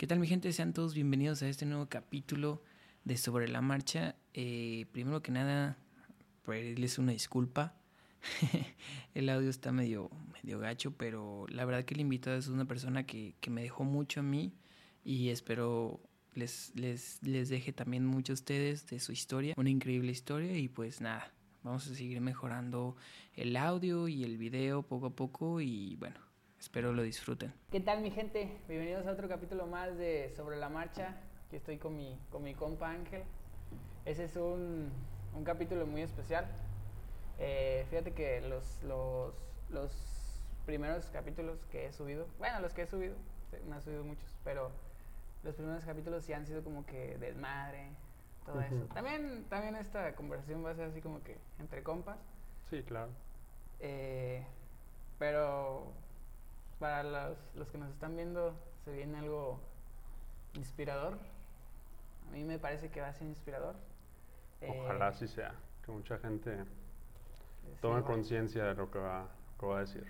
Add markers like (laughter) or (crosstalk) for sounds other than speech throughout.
¿Qué tal mi gente? Sean todos bienvenidos a este nuevo capítulo de Sobre la Marcha. Eh, primero que nada, pedirles una disculpa. (laughs) el audio está medio, medio gacho, pero la verdad que el invitado es una persona que, que me dejó mucho a mí y espero les, les, les deje también mucho a ustedes de su historia, una increíble historia y pues nada, vamos a seguir mejorando el audio y el video poco a poco y bueno, Espero lo disfruten. ¿Qué tal mi gente? Bienvenidos a otro capítulo más de Sobre la Marcha. Aquí estoy con mi, con mi compa Ángel. Ese es un, un capítulo muy especial. Eh, fíjate que los, los, los primeros capítulos que he subido, bueno, los que he subido, me han subido muchos, pero los primeros capítulos sí han sido como que desmadre, todo eso. También, también esta conversación va a ser así como que entre compas. Sí, claro. Eh, pero para los, los que nos están viendo se viene algo inspirador. A mí me parece que va a ser inspirador. Ojalá así sea, que mucha gente tome conciencia de lo que va, que va a decir.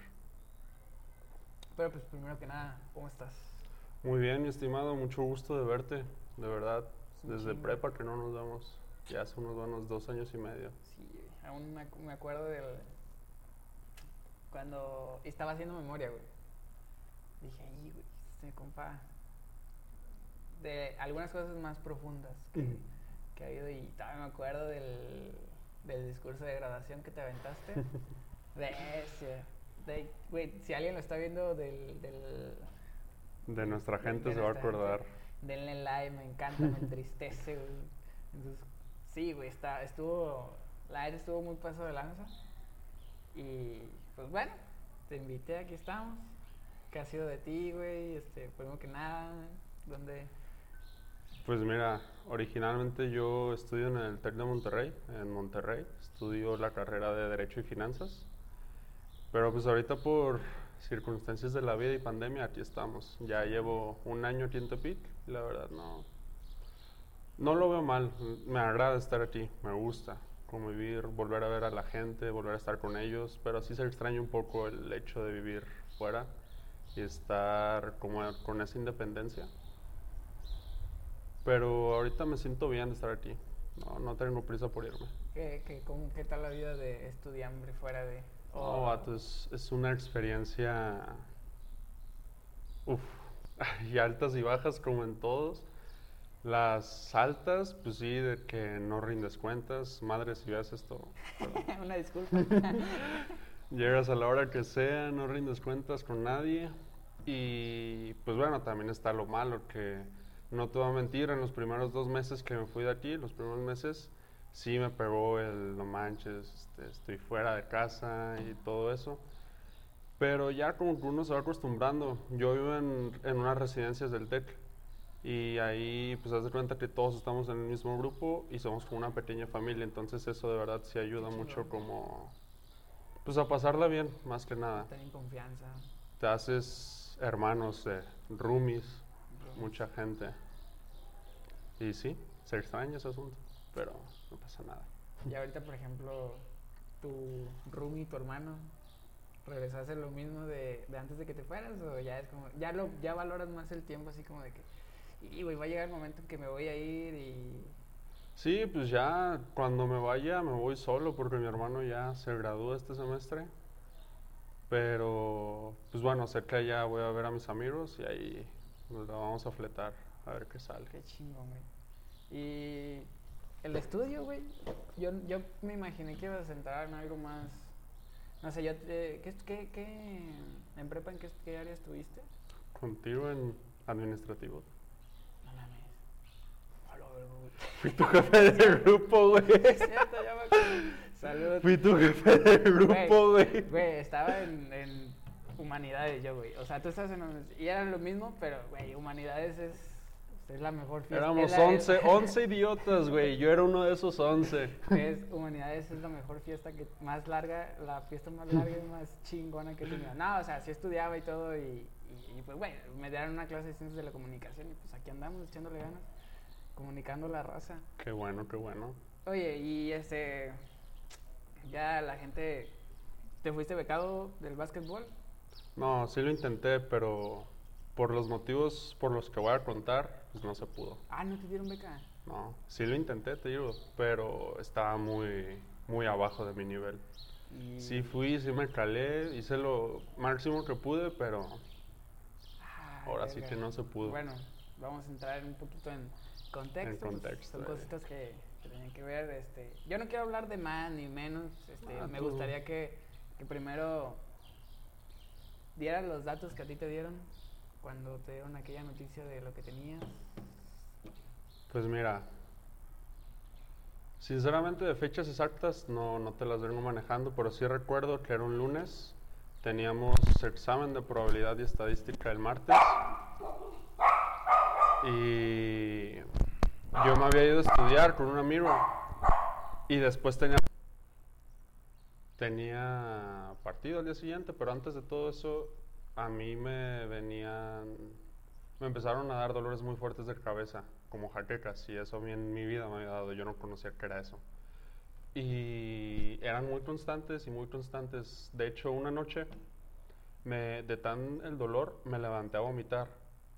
Pero pues primero que nada, ¿cómo estás? Muy bien, mi estimado, mucho gusto de verte, de verdad, desde prepa que no nos vemos, ya hace unos buenos dos años y medio. Sí, aún me, me acuerdo del... cuando estaba haciendo memoria, güey dije, ahí, güey, este compa. De algunas cosas más profundas que, que ha habido. Y todavía me acuerdo del, del discurso de graduación que te aventaste. (laughs) de ese. De, güey, si alguien lo está viendo del. del de nuestra gente de se va a acordar. Gente, denle like, me encanta, me entristece, güey. Entonces, sí, güey, está, estuvo. La aire estuvo muy paso de lanza. Y pues bueno, te invité, aquí estamos. ¿Qué ha sido de ti, güey? Este, primero que nada, ¿dónde? Pues mira, originalmente yo estudio en el TEC de Monterrey, en Monterrey. Estudio la carrera de Derecho y Finanzas. Pero pues ahorita por circunstancias de la vida y pandemia aquí estamos. Ya llevo un año aquí en Tepic la verdad no, no lo veo mal. Me agrada estar aquí, me gusta convivir, volver a ver a la gente, volver a estar con ellos, pero sí se extraña un poco el hecho de vivir fuera y estar como con esa independencia. Pero ahorita me siento bien de estar aquí. No, no tengo prisa por irme. ¿Qué, qué, cómo, qué tal la vida de estudiante fuera de...? Oh, es, es, una experiencia... Uf, (laughs) y altas y bajas como en todos. Las altas, pues sí, de que no rindes cuentas. Madre, si ves esto... (laughs) una disculpa. (laughs) Llegas a la hora que sea, no rindes cuentas con nadie. Y pues bueno, también está lo malo, que no te voy a mentir, en los primeros dos meses que me fui de aquí, los primeros meses, sí me pegó el no manches, este, estoy fuera de casa y todo eso. Pero ya como que uno se va acostumbrando. Yo vivo en, en unas residencias del TEC y ahí pues haz de cuenta que todos estamos en el mismo grupo y somos como una pequeña familia, entonces eso de verdad sí ayuda mucho como pues a pasarla bien, más que nada. Tener confianza. Te haces hermanos, de roomies, mucha gente. Y sí, se extraña ese asunto, pero no pasa nada. Y ahorita, por ejemplo, tu roomie, tu hermano, ¿regresaste lo mismo de, de, antes de que te fueras? ¿O ya es como, ya, lo, ya valoras más el tiempo así como de que, y güey, va a llegar el momento en que me voy a ir y Sí, pues ya cuando me vaya me voy solo porque mi hermano ya se gradúa este semestre. Pero, pues bueno, sé que ya voy a ver a mis amigos y ahí nos la vamos a fletar a ver qué sale. Qué chingón, güey. Y el estudio, güey, yo, yo me imaginé que ibas a entrar en algo más... No sé, yo, eh, ¿qué, qué, qué, en prepa en qué, qué área estuviste? Contigo en administrativo. Fui tu jefe de grupo, güey. (laughs) Saludos. Fui tu jefe de grupo, güey. Güey, estaba en, en, humanidades yo, güey. O sea, tú estás en... Y eran lo mismo, pero, güey, humanidades es... Es la mejor fiesta. Éramos 11, 11 idiotas, güey. Yo era uno de esos 11. Es, humanidades es la mejor fiesta que más larga, la fiesta más larga y más chingona que he tenido. No, o sea, sí estudiaba y todo y, y, y pues, güey, me dieron una clase de ciencias de la comunicación y pues aquí andamos echándole ganas comunicando la raza. Qué bueno, qué bueno. Oye, y este, ya la gente, ¿te fuiste becado del básquetbol? No, sí lo intenté, pero por los motivos por los que voy a contar, pues no se pudo. Ah, ¿no te dieron beca? No, sí lo intenté, te digo, pero estaba muy, muy abajo de mi nivel. Y- Sí fui, sí me calé, hice lo máximo que pude, pero Ah, ahora sí que no se pudo. Bueno, vamos a entrar un poquito en contexto. En pues, son eh. cositas que, tenían que ver. Este, yo no quiero hablar de más ni menos. Este, Ah, me tú. gustaría que, que primero dieras los datos que a ti te dieron cuando te dieron aquella noticia de lo que tenías. Pues mira, sinceramente de fechas exactas no, no te las vengo manejando, pero sí recuerdo que era un lunes, teníamos examen de probabilidad y estadística el martes y yo me había ido a estudiar con un amigo y después tenía tenía partido al día siguiente, pero antes de todo eso a mí me venían me empezaron a dar dolores muy fuertes de cabeza, como jaquecas, y eso a mí en mi vida me había dado, yo no conocía que era eso. Y eran muy constantes y muy constantes. De hecho, una noche, me, de tan el dolor, me levanté a vomitar.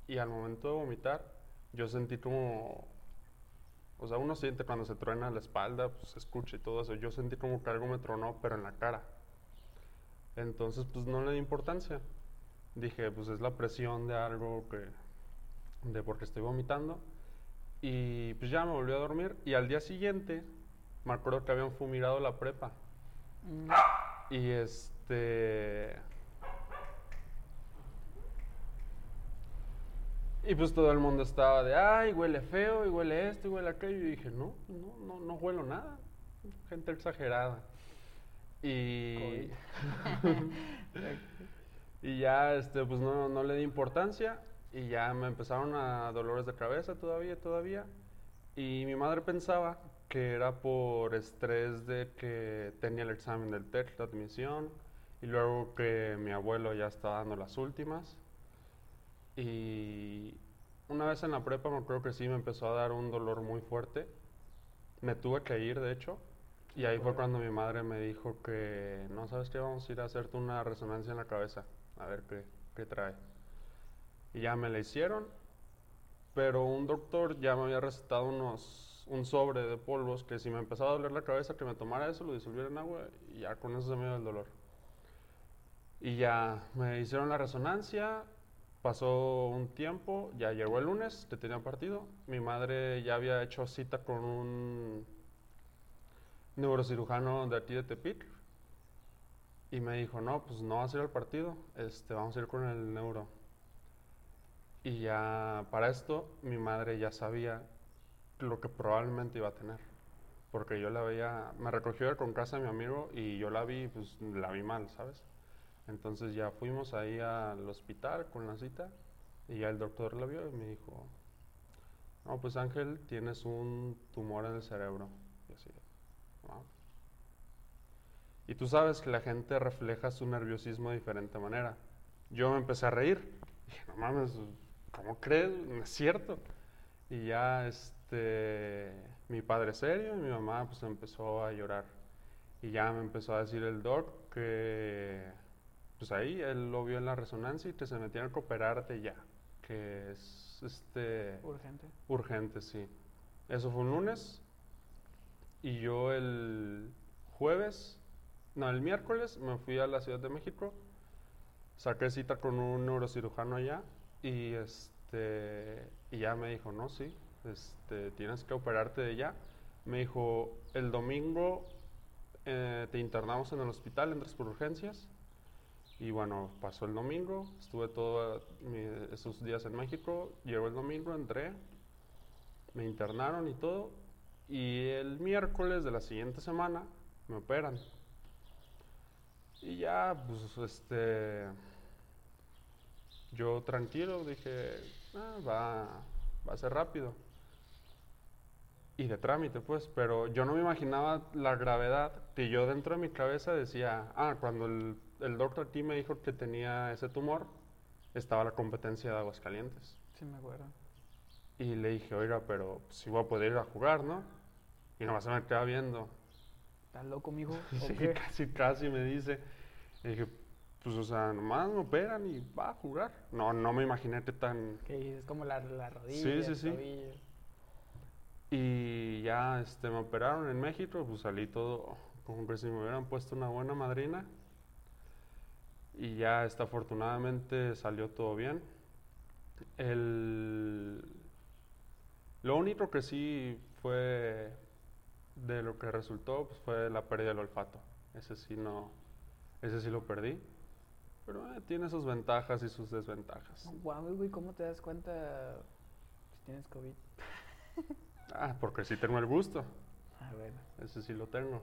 Y al momento de vomitar, yo sentí como... O sea, uno siente cuando se truena la espalda, pues se escucha y todo eso. Yo sentí como que algo me tronó, pero en la cara. Entonces, pues no le di importancia. Dije, pues es la presión de algo que... de porque estoy vomitando. Y pues ya me volví a dormir. Y al día siguiente, me acuerdo que habían fumigado la prepa. Mm, Y este. Y pues todo el mundo estaba de, ay, huele feo, y huele esto, y huele aquello. Y dije, no, no, no, no huelo nada. Gente exagerada. Y. (laughs) y ya, este, pues no, no le di importancia. Y ya me empezaron a dolores de cabeza todavía, todavía. Y mi madre pensaba que era por estrés de que tenía el examen del TEC de admisión y luego que mi abuelo ya estaba dando las últimas. Y una vez en la prepa me acuerdo que sí me empezó a dar un dolor muy fuerte. Me tuve que ir, de hecho. Y ahí fue cuando mi madre me dijo que, no, ¿sabes qué? Vamos a ir a hacerte una resonancia en la cabeza, a ver qué, qué trae. Y ya me la hicieron, pero un doctor ya me había recetado unos, un sobre de polvos que si me empezaba a doler la cabeza, que me tomara eso, lo disolviera en agua y ya con eso se me iba el dolor. Y ya me hicieron la resonancia, pasó un tiempo, ya llegó el lunes, que tenía partido. Mi madre ya había hecho cita con un neurocirujano de aquí de Tepic. Y me dijo, no, pues no vas a ir al partido, este, vamos a ir con el neuro. Y ya para esto mi madre ya sabía lo que probablemente iba a tener. Porque yo la veía, me recogió con casa de mi amigo y yo la vi, pues la vi mal, ¿sabes? Entonces ya fuimos ahí al hospital con la cita y ya el doctor la vio y me dijo, no, pues Ángel, tienes un tumor en el cerebro. Y así, "Wow". Y tú sabes que la gente refleja su nerviosismo de diferente manera. Yo me empecé a reír. Dije, no mames, ¿cómo crees? No es cierto. Y ya, este, mi padre serio y mi mamá pues empezó a llorar. Y ya me empezó a decir el doc que, pues ahí, él lo vio en la resonancia y que se metían que operarte ya. Que es, este, urgente. urgente, sí. Eso fue un lunes. Y yo el jueves, no, el miércoles me fui a la Ciudad de México. Saqué cita con un neurocirujano allá y este y ya me dijo, "No, sí, este tienes que operarte de ya." Me dijo, "El domingo eh, te internamos en el hospital, entras por urgencias." Y bueno, pasó el domingo, estuve todos esos días en México, llegó el domingo, entré, me internaron y todo, y el miércoles de la siguiente semana me operan. Y ya, pues, este, yo tranquilo dije, "Ah, va, va a ser rápido. Y de trámite, pues, pero yo no me imaginaba la gravedad que yo dentro de mi cabeza decía, ah, cuando el, el doctor aquí me dijo que tenía ese tumor, estaba la competencia de Aguascalientes. Sí, me acuerdo. Y le dije, oiga, pero si voy a poder ir a jugar, ¿no? Y nomás se me queda viendo. ¿Estás loco, mijo? (laughs) ¿O Sí, qué? casi, casi me dice. Le dije, pues, o sea, nomás me operan y va a jugar. No, no me imaginé que tan... Que es como la, la rodilla, Sí, sí, sí. tobillo. Y ya, este, me operaron en México, pues salí todo como que si me hubieran puesto una buena madrina. Y ya, este, afortunadamente salió todo bien. El... Lo único que sí fue de lo que resultó pues, fue la pérdida del olfato. Ese sí no, ese sí lo perdí. Pero eh, tiene sus ventajas y sus desventajas. Guau, güey, ¿cómo te das cuenta si tienes COVID? (laughs) Ah, porque sí tengo el gusto. Ah, bueno. Ese sí lo tengo.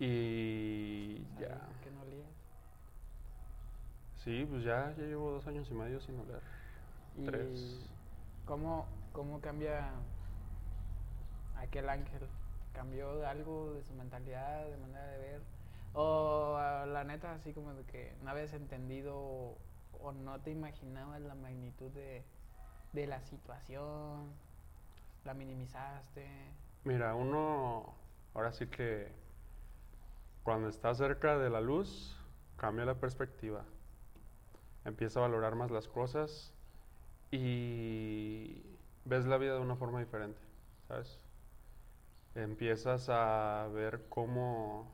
Y ya. Que no olías. Sí, pues ya, ya llevo dos años y medio sin. ¿Y Tres. cómo, cómo cambia aquel ángel? ¿Cambió algo de su mentalidad, de manera de ver? O ah, la neta, así como de que no habías entendido o, o no te imaginabas la magnitud de, de la situación, la minimizaste. Mira, uno ahora sí que cuando está cerca de la luz cambia la perspectiva. Empieza a valorar más las cosas y ves la vida de una forma diferente, ¿sabes? Empiezas a ver cómo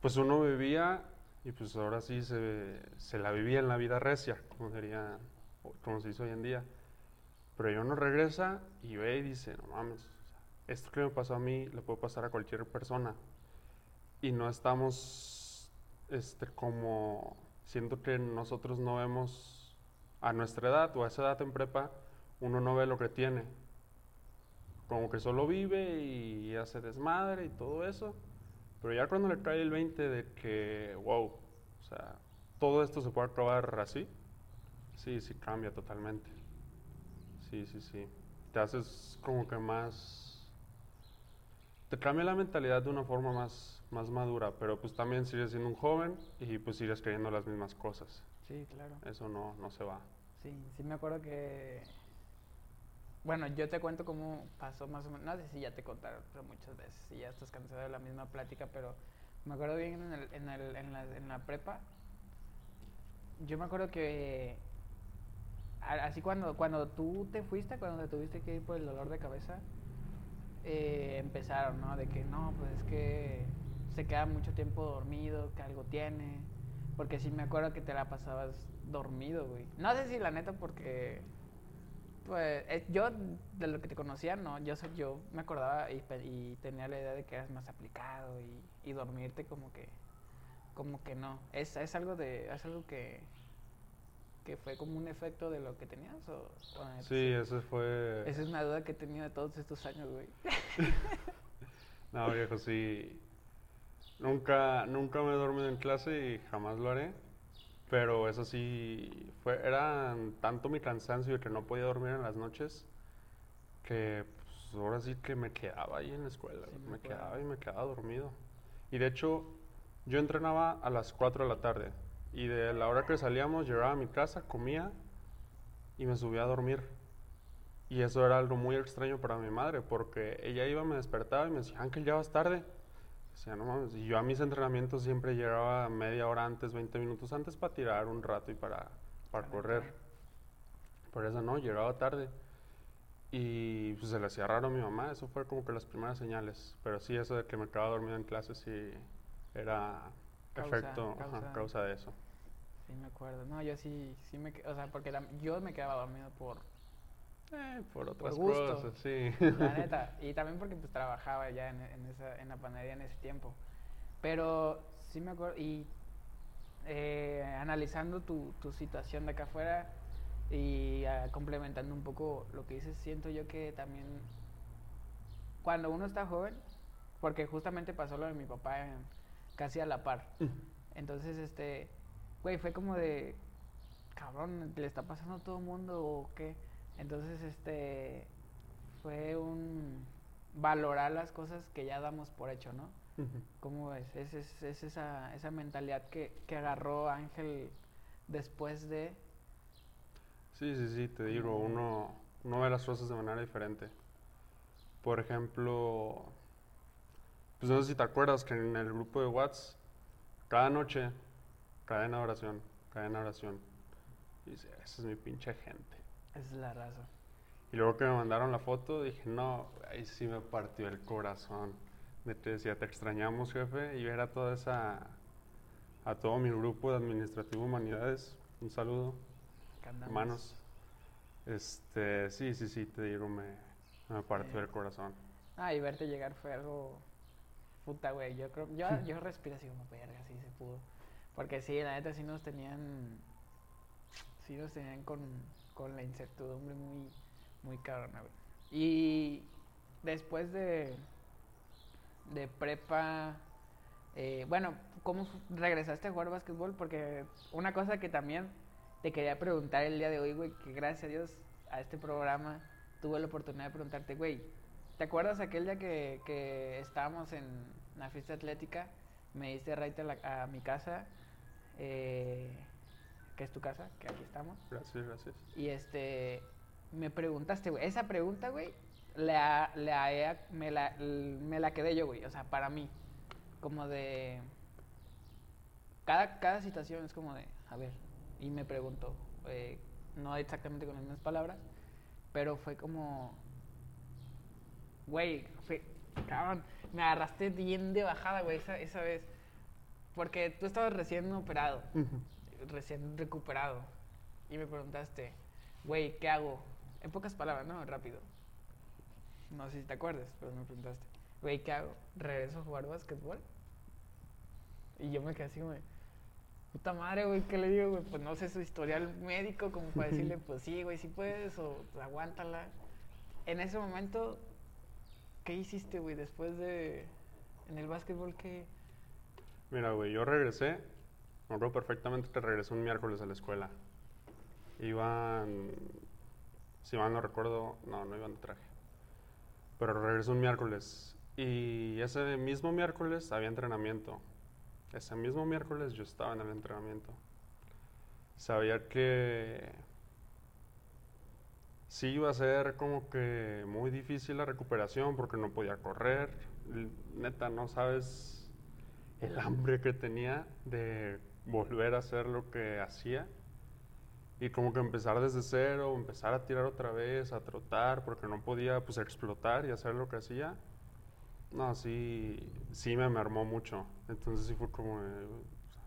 pues uno vivía y pues ahora sí se, la vivía en la vida recia, como sería, como se dice hoy en día. Pero yo regresa y ve y dice, no mames, esto que me pasó a mí le puede pasar a cualquier persona. Y no estamos, este, como, siento que nosotros no vemos a nuestra edad o a esa edad en prepa, uno no ve lo que tiene. Como que solo vive y hace desmadre y todo eso. Pero ya cuando le cae el 20 de que, wow, o sea, todo esto se puede acabar así, sí, sí cambia totalmente. Sí, sí, sí. Te haces como que más... Te cambia la mentalidad de una forma más, más madura, pero pues también sigues siendo un joven y pues sigues creyendo las mismas cosas. Sí, claro. Eso no, no se va. Sí, sí me acuerdo que... Bueno, yo te cuento cómo pasó más o menos. No sé si ya te contaron, pero muchas veces. Si ya estás cansado de la misma plática, pero me acuerdo bien en, el, en, el, en, la, en la prepa. Yo me acuerdo que... Así cuando, cuando tú te fuiste, cuando te tuviste que ir por el dolor de cabeza, eh, empezaron, ¿no? De que no, pues es que se queda mucho tiempo dormido, que algo tiene. Porque sí me acuerdo que te la pasabas dormido, güey. No sé si la neta porque... Pues eh, yo, de lo que te conocía, no, yo, yo me acordaba y, y tenía la idea de que eras más aplicado y, y dormirte como que, como que no. ¿Es, es algo de, es algo que, que fue como un efecto de lo que tenías o, o Sí, ese fue... Esa es una duda que he tenido de todos estos años, güey. (laughs) No, viejo, sí. Nunca, nunca me he dormido en clase y jamás lo haré. Pero eso sí, fue, era tanto mi cansancio de que no podía dormir en las noches que pues, ahora sí que me quedaba ahí en la escuela. Sí, me quedaba y me quedaba dormido. Y de hecho, yo entrenaba a las 4 de la tarde. Y de la hora que salíamos, llegaba a mi casa, comía y me subía a dormir. Y eso era algo muy extraño para mi madre, porque ella iba, me despertaba y me decía, Ángel, ya vas tarde. Decía, no mames. Y yo a mis entrenamientos siempre llegaba media hora antes, 20 minutos antes para tirar un rato y para, para correr. Por eso no, llegaba tarde. Y pues se le hacía raro a mi mamá, eso fue como que las primeras señales. Pero sí, eso de que me quedaba dormido en clase sí era Causa- efecto, ajá, causa- causa de eso. Sí, me acuerdo. No, yo sí, sí me, o sea, porque la- yo me quedaba dormido por, Eh, por otras gusto. cosas, sí. la (laughs) neta, y también porque pues trabajaba ya en, en esa, en la panadería en ese tiempo. Pero sí me acuerdo, y eh, analizando tu, tu situación de acá afuera y ah, complementando un poco lo que dices, siento yo que también cuando uno está joven, porque justamente pasó lo de mi papá en- casi a la par. Entonces, este, güey, fue como de, cabrón, ¿le está pasando a todo el mundo o qué? Entonces, este, fue un valorar las cosas que ya damos por hecho, ¿no? ¿Cómo ves? Es, es, es esa, esa mentalidad que, que agarró Ángel después de... Sí, sí, sí, te digo, uno, uno ve las cosas de manera diferente. Por ejemplo, pues no sé si te acuerdas que en el grupo de WhatsApp cada noche, cadena de oración, cadena de oración. Y dice, esa es mi pinche gente. Esa es la raza. Y luego que me mandaron la foto, dije, no, ahí sí me partió el corazón. De te decía, te extrañamos, jefe, y ver a toda esa, a todo mi grupo de Administrativo Humanidades, un saludo, andamos. hermanos. Este, sí, sí, sí, te digo, me, me partió Eh. el corazón. Ah, y verte llegar fue algo. Puta, güey. Yo creo. Yo, (laughs) yo respiro así como verga, sí se pudo. Porque sí, la neta sí nos tenían. Sí nos tenían con, con la incertidumbre muy, muy cabrona. Y después de. De prepa. eh, bueno, ¿cómo regresaste a jugar básquetbol? Porque una cosa que también te quería preguntar el día de hoy, güey, que gracias a Dios a este programa tuve la oportunidad de preguntarte, güey, ¿te acuerdas aquel día que, que estábamos en la fiesta atlética? Me diste right a, la- a mi casa, eh, que es tu casa, que aquí estamos. Gracias, gracias. Y este, me preguntaste, güey, esa pregunta, güey, la, la he- me, la, me la quedé yo, güey, o sea, para mí, como de... Cada, cada situación es como de, a ver, y me preguntó, eh, no exactamente con las mismas palabras, pero fue como, güey, fue, cabrón, me agarraste bien de bajada, güey, esa, esa vez, porque tú estabas recién operado recién recuperado y me preguntaste, güey, ¿qué hago? En pocas palabras, ¿no? Rápido. No sé si te acuerdas, pero me preguntaste, güey, ¿qué hago? ¿Regreso a jugar básquetbol? Y yo me quedé así de, puta madre, güey, ¿qué le digo, güey? Pues no sé su historial médico, como para decirle, pues sí, güey, sí puedes, o aguántala. En ese momento, ¿qué hiciste, güey, después de, en el básquetbol, qué? Mira, güey, yo regresé, me acuerdo perfectamente que regresé un miércoles a la escuela. Iban, si mal no recuerdo, no, no iban de traje. Pero regresé un miércoles y ese mismo miércoles había entrenamiento. Ese mismo miércoles yo estaba en el entrenamiento. Sabía que sí iba a ser como que muy difícil la recuperación porque no podía correr. Neta, no sabes el hambre que tenía de volver a hacer lo que hacía y como que empezar desde cero, empezar a tirar otra vez, a trotar, porque no podía pues explotar y hacer lo que hacía. No, sí, sí me mermó mucho. Entonces sí fue como, sea,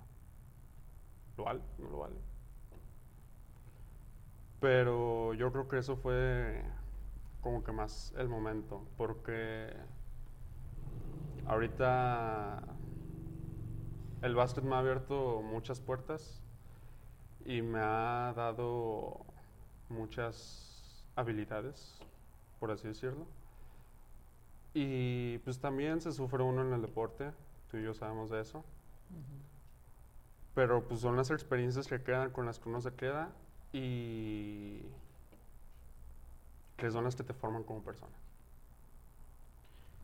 ¿lo vale? No lo vale. Pero yo creo que eso fue como que más el momento, porque ahorita el básquet me ha abierto muchas puertas y me ha dado muchas habilidades, por así decirlo. Y pues también se sufre uno en el deporte, tú y yo sabemos de eso. Pero pues son las experiencias que quedan con las que uno se queda y que son las que te forman como persona.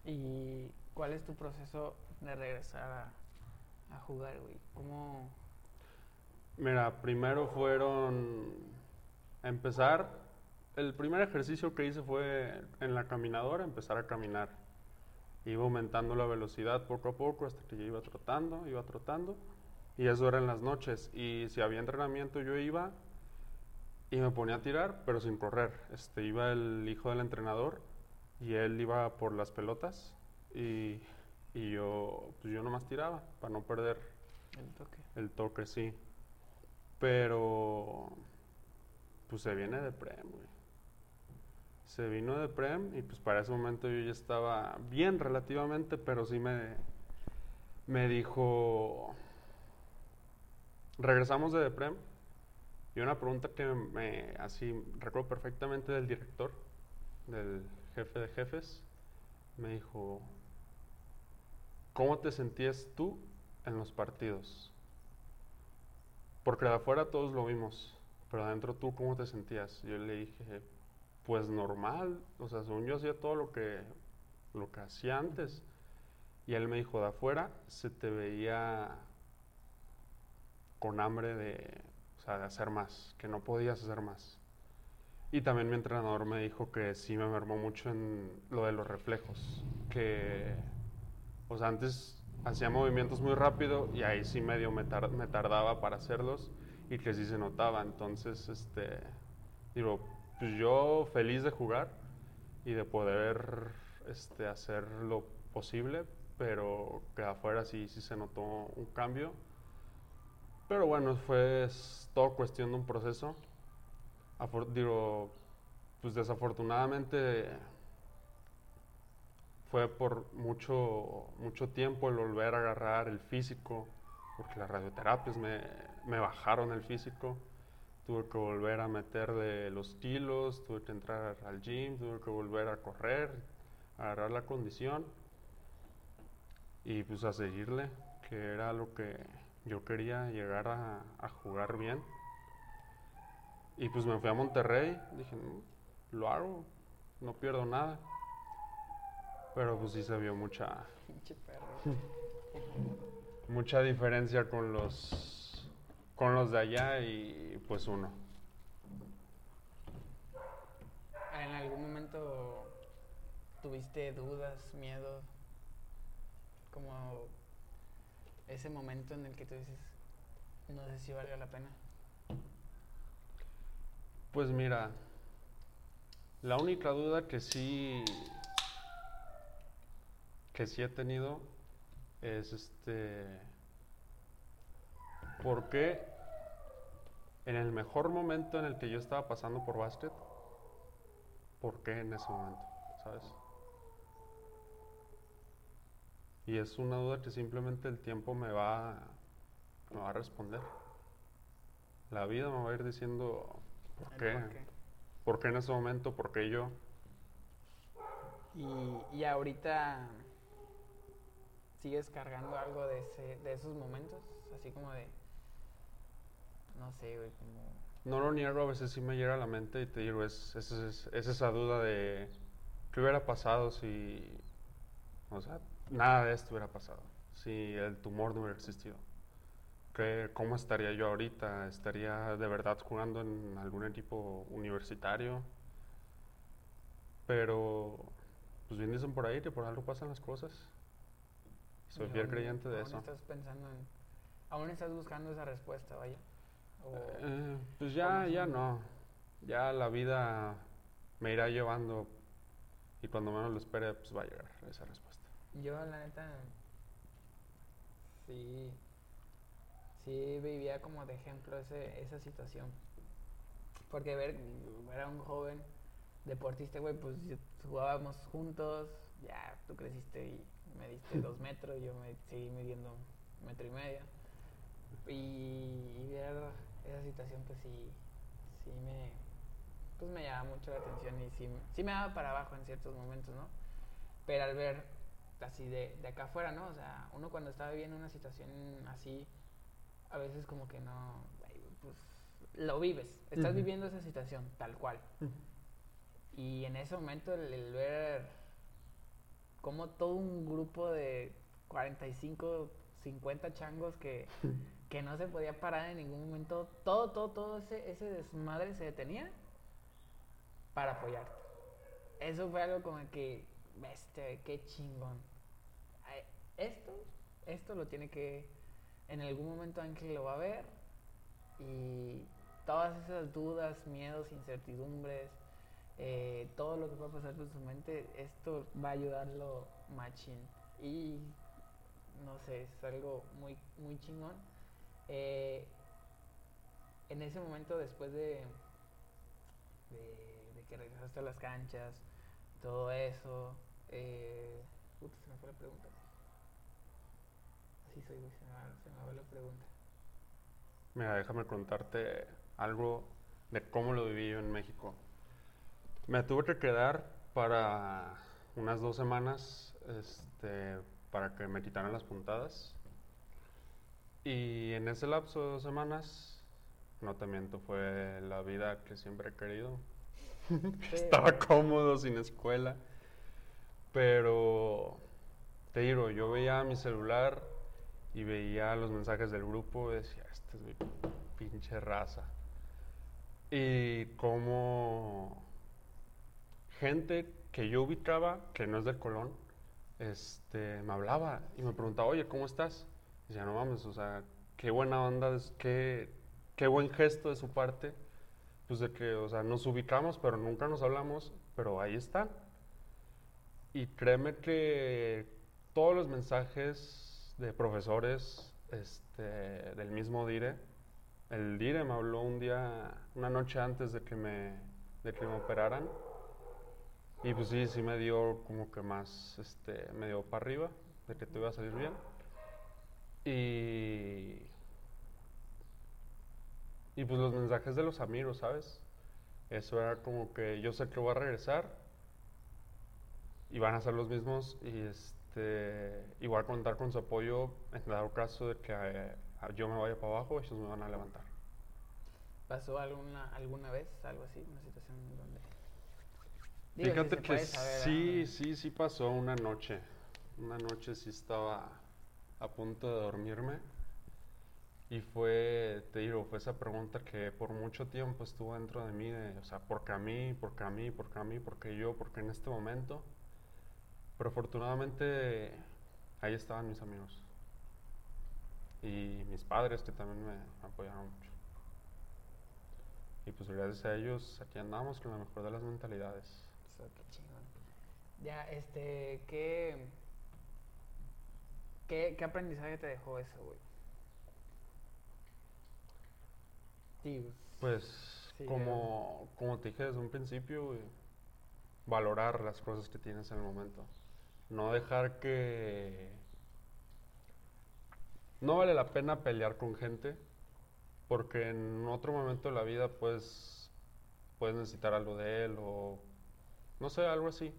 ¿Y cuál es tu proceso de regresar a, a jugar, güey? ¿Cómo...? Mira, primero fueron empezar, el primer ejercicio que hice fue en la caminadora, empezar a caminar. Iba aumentando la velocidad poco a poco hasta que yo iba trotando, iba trotando. Y eso era en las noches. Y si había entrenamiento yo iba y me ponía a tirar, pero sin correr. Este, iba el hijo del entrenador y él iba por las pelotas y, y yo, pues yo nomás tiraba para no perder El toque. el toque, sí. Pero, pues se viene de Prem, güey. Se vino de Prem y pues para ese momento yo ya estaba bien relativamente, pero sí me, me dijo, regresamos de Deprem y una pregunta que me, así, recuerdo perfectamente del director, del jefe de jefes, me dijo, ¿cómo te sentías tú en los partidos? Porque de afuera todos lo vimos, pero adentro tú cómo te sentías. Yo le dije, pues normal, o sea, según yo hacía todo lo que, lo que hacía antes. Y él me dijo, de afuera se te veía con hambre de, o sea, de hacer más, que no podías hacer más. Y también mi entrenador me dijo que sí me mermó mucho en lo de los reflejos, que, sea, antes hacía movimientos muy rápido y ahí sí medio me, tar- me tardaba para hacerlos y que sí se notaba. Entonces, este, digo, pues yo feliz de jugar y de poder este, hacer lo posible, pero que afuera sí, sí se notó un cambio. Pero bueno, fue todo cuestión de un proceso. Afor- digo, pues desafortunadamente fue por mucho, mucho tiempo el volver a agarrar el físico, porque las radioterapias me, me bajaron el físico. Tuve que volver a meter de los kilos, tuve que entrar al gym, tuve que volver a correr, agarrar la condición y pues a seguirle, que era lo que yo quería llegar a, a jugar bien. Y pues me fui a Monterrey, dije, "Mm, lo hago, no pierdo nada. Pero pues sí se vio mucha, Pinche perro. (laughs) mucha diferencia con los, con los de allá y pues uno. ¿En algún momento tuviste dudas, miedo? Como ese momento en el que tú dices, no sé si valga la pena. Pues mira, la única duda que sí que sí he tenido es este ¿por qué en el mejor momento en el que yo estaba pasando por básquet? ¿Por qué en ese momento? ¿Sabes? Y es una duda que simplemente el tiempo me va, me va a responder. La vida me va a ir diciendo por el qué. por qué. ¿Por qué en ese momento? ¿Por qué yo? Y, y ahorita sigues cargando algo de, ese, de esos momentos, así como de, no sé, güey, como... No lo niego, a veces sí me llega a la mente y te digo, es, es, es- es esa duda de qué hubiera pasado si, o sea, nada de esto hubiera pasado, si el tumor no hubiera existido. ¿Qué, ¿Cómo estaría yo ahorita? ¿Estaría de verdad jugando en algún equipo universitario? Pero, pues bien dicen por ahí que por algo pasan las cosas. Soy fiel creyente de aún eso. estás pensando en... Aún estás buscando esa respuesta, vaya. O- Eh, pues ya, ya no. Ya la vida me irá llevando y cuando menos lo espere, pues va a llegar esa respuesta. Yo, la neta, sí, sí vivía como de ejemplo ese, esa situación. Porque ver, ver a un joven deportista, güey, pues jugábamos juntos, ya tú creciste y me diste dos metros, yo me seguí midiendo metro y medio. Y, y ver esa situación, pues sí, sí me, pues me llama mucho la atención y sí, sí me daba para abajo en ciertos momentos, ¿no? Pero al ver así de, de acá afuera, ¿no? O sea, uno cuando está viviendo una situación así, a veces como que no, pues lo vives, estás Ujú. viviendo esa situación tal cual. Y en ese momento el, el ver como todo un grupo de 45, 50 changos que, (laughs) que no se podía parar en ningún momento, todo, todo, todo ese, ese desmadre se detenía para apoyarte. Eso fue algo como que, bestia, qué chingón. Esto, esto lo tiene que, en algún momento Ángel lo va a ver y todas esas dudas, miedos, incertidumbres, eh, todo lo que pueda pasar por su mente, esto va a ayudarlo machín. Y no sé, es algo muy, muy chingón. Eh, en ese momento, después de, de, que regresaste a las canchas, todo eso, eh, se me fue la pregunta. Así soy, se me va, va la pregunta. Mira, déjame contarte algo de cómo lo viví yo en México. Me tuve que quedar para unas dos semanas este, para que me quitaran las puntadas. Y en ese lapso de dos semanas, no te miento, fue la vida que siempre he querido. (laughs) (laughs) Estaba cómodo sin escuela. Pero te digo, yo veía mi celular y veía los mensajes del grupo y decía, esta es mi pinche raza. Y como gente que yo ubicaba, que no es del Colón, este, me hablaba y me preguntaba, oye, ¿cómo estás? Y no mames, o sea, qué buena onda, qué, qué buen gesto de su parte, pues de que, o sea, nos ubicamos, pero nunca nos hablamos, pero ahí está. Y créeme que todos los mensajes de profesores este, del mismo DIRE, el DIRE me habló un día, una noche antes de que me, de que me operaran. Y pues sí, sí me dio como que más, este, me dio para arriba, de que te iba a salir bien. Y, y pues los mensajes de los amigos, ¿sabes? Eso era como que yo sé que voy a regresar y van a ser los mismos y este y voy a contar con su apoyo en dado caso de que eh, yo me vaya para abajo, ellos me van a levantar. ¿Pasó alguna, alguna vez algo así? Una situación donde... Digo, Fíjate que saber, sí, sí, sí pasó una noche. Una noche sí estaba a punto de dormirme. Y fue, te digo, fue esa pregunta que por mucho tiempo estuvo dentro de mí, de, o sea, ¿por qué a mí? ¿Por qué a mí? ¿Por qué a mí? ¿Por qué yo? ¿Por qué en este momento? Pero afortunadamente ahí estaban mis amigos. Y mis padres que también me apoyaron mucho. Y pues gracias a ellos aquí andamos con la mejor de las mentalidades. Eso, qué chingón. Ya, este, ¿qué, qué, qué aprendizaje te dejó eso, güey? Pues Sí, como, como te dije desde un principio, güey, valorar las cosas que tienes en el momento. No dejar que... No vale la pena pelear con gente porque en otro momento de la vida pues puedes necesitar algo de él o no sé, algo así.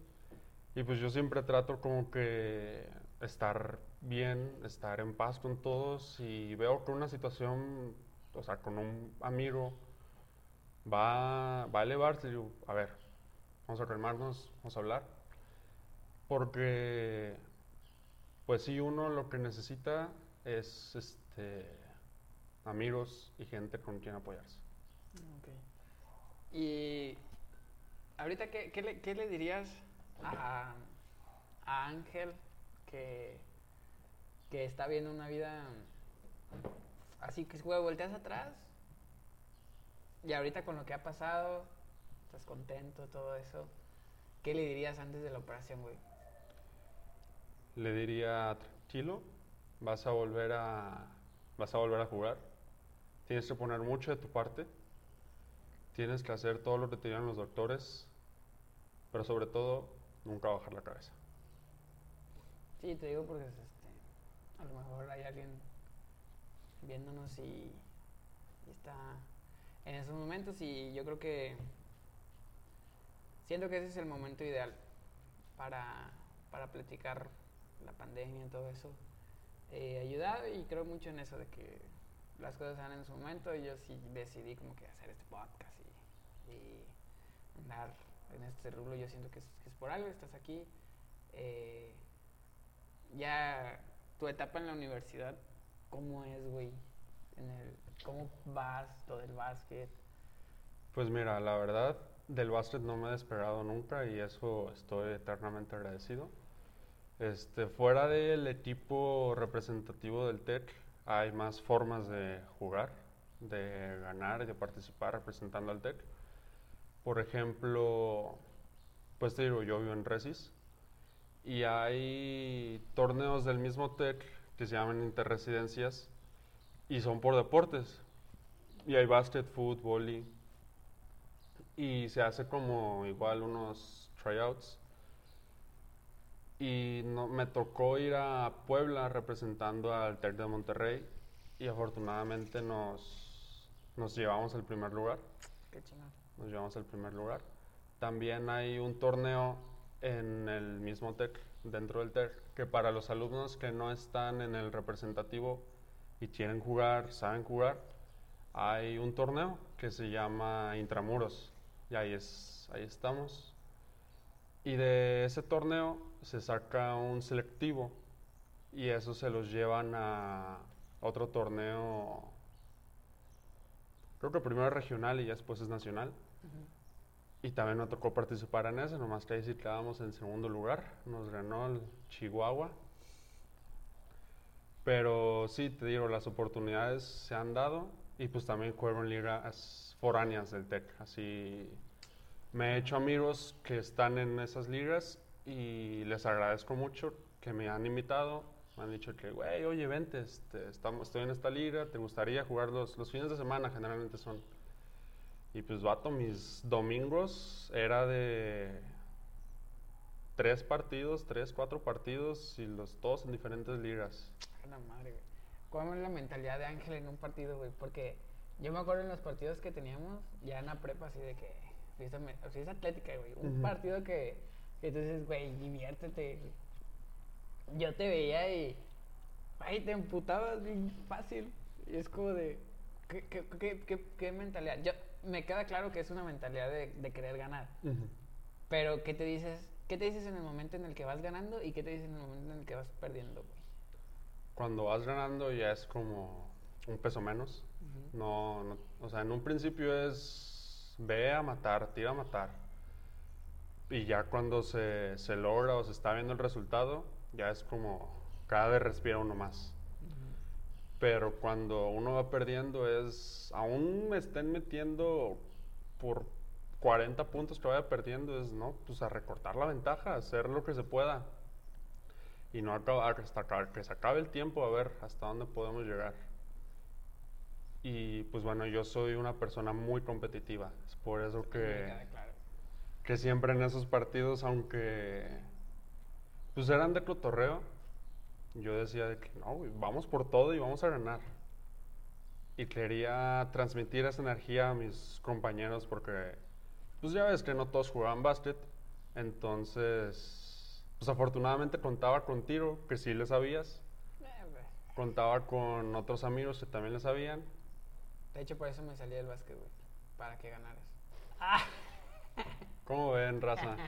Y pues yo siempre trato como que estar bien, estar en paz con todos y veo que una situación, o sea, con un amigo va, va a elevarse, digo, a ver, vamos a calmarnos, vamos a hablar. Porque, pues sí, uno lo que necesita es, este, amigos y gente con quien apoyarse. Ok. Y ahorita, ¿qué, qué le, qué le dirías a, a Ángel que, que está viendo una vida así que, güey, volteas atrás y ahorita con lo que ha pasado, estás contento, todo eso, ¿qué le dirías antes de la operación, güey? Le diría, tranquilo, vas a volver a, vas a volver a jugar. Tienes que poner mucho de tu parte. Tienes que hacer todo lo que te digan los doctores. Pero sobre todo, nunca bajar la cabeza. Sí, te digo porque este, a lo mejor hay alguien viéndonos y, está en esos momentos y yo creo que siento que ese es el momento ideal para, para platicar la pandemia y todo eso. Eh, ayudar y creo mucho en eso de que las cosas se dan en su momento y yo sí decidí como que hacer este podcast y andar en este rubro yo siento que es, por algo, estás aquí. Eh, ya tu etapa en la universidad, ¿cómo es, güey? En el, ¿Cómo vas todo el básquet? Pues mira, la verdad, del básquet no me he despegado nunca y eso estoy eternamente agradecido. Este, fuera del equipo representativo del TEC, hay más formas de jugar, de ganar de participar representando al TEC. Por ejemplo, pues te digo, yo vivo en Resis y hay torneos del mismo TEC que se llaman interresidencias y son por deportes. Y hay básquet, fútbol y, y se hace como igual unos tryouts. Y no, me tocó ir a Puebla representando al TEC de Monterrey y afortunadamente nos, nos llevamos al primer lugar. Qué chingón. Nos llevamos al primer lugar. También hay un torneo en el mismo TEC, dentro del TEC, que para los alumnos que no están en el representativo y quieren jugar, saben jugar, hay un torneo que se llama Intramuros. Y ahí, es, ahí estamos. Y de ese torneo se saca un selectivo y eso se los llevan a otro torneo, creo que primero regional y ya después es nacional. Y también nos tocó participar en ese, nomás que ahí sí quedábamos en segundo lugar. Nos ganó el Chihuahua. Pero sí, te digo, las oportunidades se han dado y pues también juego en ligas foráneas del TEC. Así me he hecho amigos que están en esas ligas y les agradezco mucho que me han invitado. Me han dicho que, güey, oye, vente, este, estamos, estoy en esta liga, ¿te gustaría jugar los, los fines de semana? Generalmente son. Y pues, vato, mis domingos era de tres partidos, tres, cuatro partidos y los todos en diferentes ligas. La madre, güey. ¿Cómo es la mentalidad de Ángel en un partido, güey? Porque yo me acuerdo en los partidos que teníamos, ya en la prepa, así de que. fiesta o sea, es atlética, güey. Un partido que, dices, güey, diviértete. Yo te veía y. Ay, te emputabas bien fácil. Y es como de. ¿Qué, qué, qué, qué- qué mentalidad? Yo, me queda claro que es una mentalidad de, de querer ganar. Pero, ¿qué te dices? ¿Qué te dices en el momento en el que vas ganando y qué te dices en el momento en el que vas perdiendo, güey? Cuando vas ganando ya es como un peso menos. No, no, o sea, en un principio es ve a matar, tira a matar. Y ya cuando se, se logra o se está viendo el resultado, ya es como cada vez respira uno más. Pero cuando uno va perdiendo es, aún me estén metiendo por 40 puntos que vaya perdiendo, es, no, pues a recortar la ventaja, hacer lo que se pueda. Y no acabar, hasta que se acabe el tiempo a ver hasta dónde podemos llegar. Y pues bueno, yo soy una persona muy competitiva. Es por eso que, que siempre en esos partidos, aunque pues eran de cotorreo, yo decía de que no, güey, vamos por todo y vamos a ganar. Y quería transmitir esa energía a mis compañeros porque, pues ya ves que no todos jugaban básquet. Entonces, pues afortunadamente contaba con Tiro, que sí le sabías. Contaba con otros amigos que también le sabían. De hecho, por eso me salí del básquet, güey. Para que ganaras. ¿Cómo ven, raza? (laughs)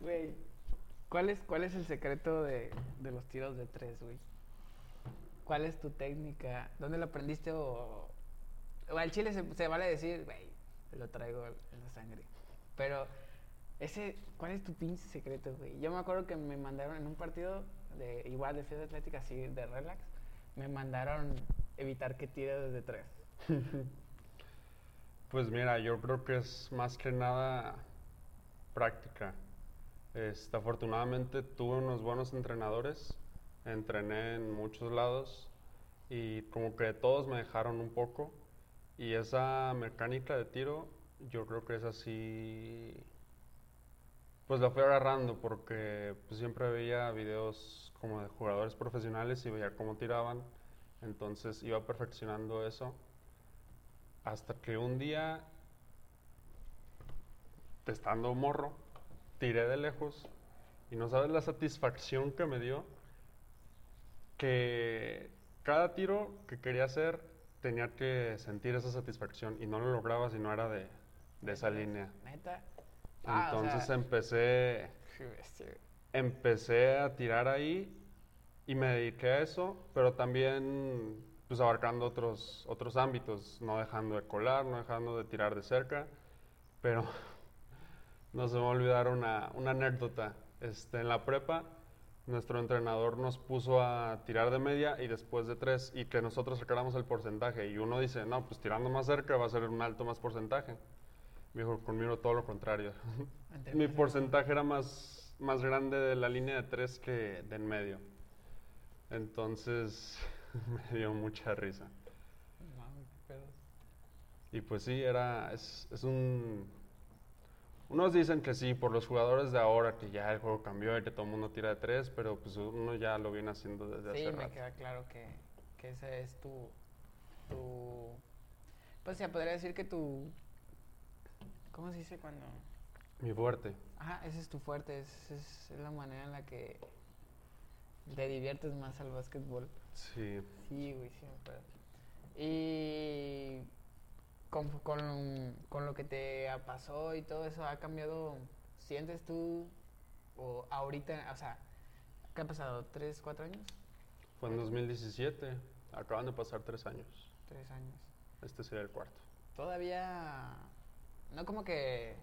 Güey. ¿Cuál es, ¿Cuál es el secreto de, de los tiros de tres, güey? ¿Cuál es tu técnica? ¿Dónde lo aprendiste o, o al chile se, se vale decir, güey, lo traigo en la sangre? Pero, ese, ¿cuál es tu pinche secreto, güey? Yo me acuerdo que me mandaron en un partido de igual de fiesta atlética, así de relax, me mandaron evitar que tire desde tres. (laughs) Pues mira, yo creo que es más que nada práctica. Este, afortunadamente tuve unos buenos entrenadores, entrené en muchos lados y como que todos me dejaron un poco. Y esa mecánica de tiro yo creo que es así, pues la fui agarrando porque pues, siempre veía videos como de jugadores profesionales y veía cómo tiraban, entonces iba perfeccionando eso hasta que un día, estando morro, tiré de lejos y no sabes la satisfacción que me dio que cada tiro que quería hacer tenía que sentir esa satisfacción y no lo lograba si no era de, de esa línea. Neta. Ah, o Entonces sea, empecé, (laughs) empecé a tirar ahí y me dediqué a eso, pero también pues abarcando otros, otros ámbitos, no dejando de colar, no dejando de tirar de cerca, pero no se me va a olvidar una, una anécdota. Este, en la prepa, nuestro entrenador nos puso a tirar de media y después de tres y que nosotros sacáramos el porcentaje. Y uno dice, no, pues tirando más cerca va a ser un alto más porcentaje. Me dijo, conmigo todo lo contrario. (laughs) Mi porcentaje era más, más grande de la línea de tres que de en medio. Entonces (laughs) me dio mucha risa. Y pues sí, era, es, es un... Unos dicen que sí, por los jugadores de ahora, que ya el juego cambió y que todo el mundo tira de tres, pero pues uno ya lo viene haciendo desde Sí, hace me rato. queda claro que, que ese es tu, tu... Pues se podría decir que tu... ¿Cómo se dice cuando...? Mi fuerte. Ajá, ese es tu fuerte, es, es, la manera en la que te diviertes más al básquetbol. Sí. Sí, güey, sí me acuerdo. Y con, con, con lo que te pasó y todo eso, ¿ha cambiado? ¿Sientes tú o ahorita, o sea, qué ha pasado? ¿Tres, cuatro años? Fue en 2017. Acaban de pasar tres años. Tres años. Este sería el cuarto. Todavía... no como que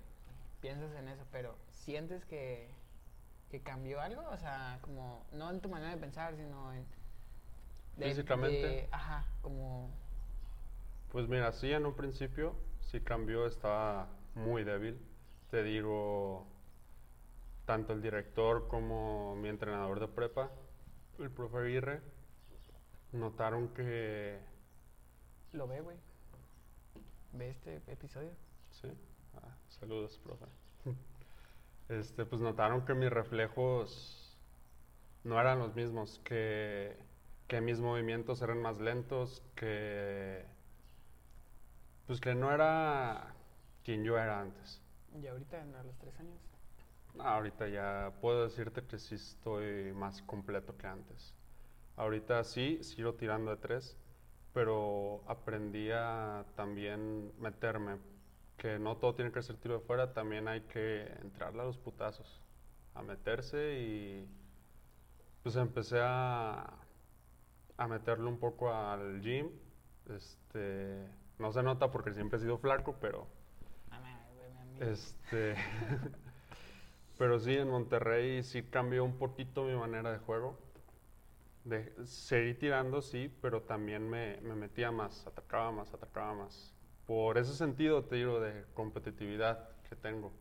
piensas en eso, pero sientes que, que cambió algo, o sea, como, no en tu manera de pensar, sino en... de- Físicamente. de- ajá, como... Pues mira, sí, en un principio sí cambió, estaba muy débil. Te digo, tanto el director como mi entrenador de prepa, el profe Aguirre, notaron que... Lo ve, güey. Ve este episodio. Sí, ah, saludos, profe. Este, pues notaron que mis reflejos no eran los mismos, que, que mis movimientos eran más lentos, que pues que no era quien yo era antes. Y ahorita, a los tres años. Ah, Ahorita ya puedo decirte que sí estoy más completo que antes. Ahorita sí, sigo tirando de tres, pero aprendí a también meterme, que no todo tiene que ser tiro de fuera, también hay que entrarle a los putazos, a meterse y pues empecé a, a meterle un poco al gym. Este, no se nota porque siempre he sido flaco, pero amigo. este. (laughs) Pero sí, en Monterrey sí cambió un poquito mi manera de juego. De, seguí tirando, sí, pero también me, me metía más, atacaba más, atacaba más. Por ese sentido, te digo, de competitividad que tengo.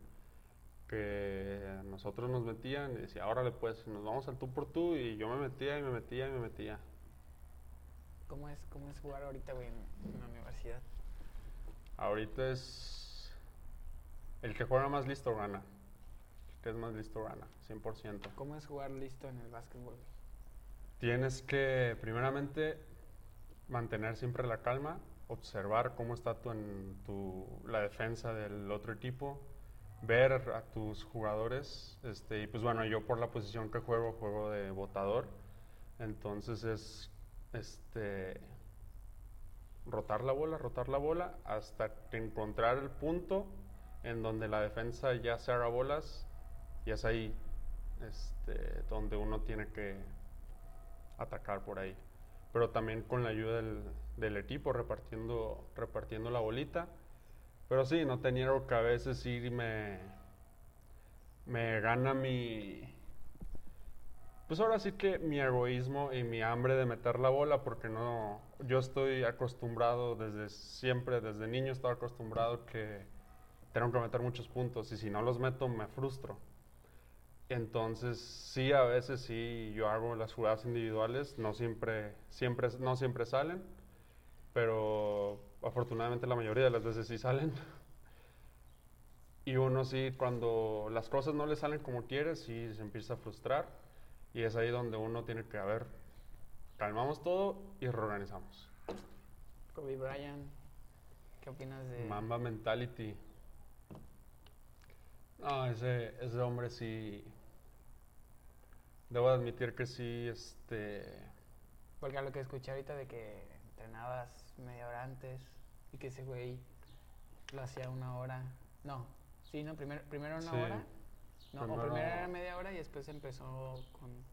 Que nosotros nos metían y decía, órale pues, nos vamos al tú por tú. Y yo me metía y me metía y me metía. ¿Cómo es, ¿Cómo es jugar ahorita, güey, en, en la universidad? Ahorita es. El que juega más listo gana. El que es más listo gana, 100%. ¿Cómo es jugar listo en el básquetbol? Tienes que, primeramente, mantener siempre la calma, observar cómo está tu, en tu, la defensa del otro equipo, ver a tus jugadores. Este, y pues bueno, yo por la posición que juego, juego de botador. Entonces es este, rotar la bola, rotar la bola, hasta encontrar el punto en donde la defensa ya haga bolas, y es ahí este, donde uno tiene que atacar por ahí. Pero también con la ayuda del, equipo, repartiendo, repartiendo la bolita. Pero sí, no te niego que a veces sí me, me gana mi... Pues ahora sí que mi egoísmo y mi hambre de meter la bola, porque no, yo estoy acostumbrado desde siempre, desde niño estaba acostumbrado que tengo que meter muchos puntos y si no los meto me frustro. Entonces, sí, a veces sí, yo hago las jugadas individuales, no siempre, siempre, no siempre salen, pero afortunadamente la mayoría de las veces sí salen. (laughs) Y uno sí, cuando las cosas no le salen como quiere, sí se empieza a frustrar. Y es ahí donde uno tiene que, a ver, calmamos todo y reorganizamos. Kobe Bryant, ¿qué opinas de...? Mamba Mentality. No, ese, ese hombre sí. Debo admitir que sí, este. Porque a lo que escuché ahorita de que entrenabas media hora antes y que ese güey lo hacía una hora. No, sí, no, primero, primero una Sí. hora. No, o primero era media hora y después empezó con...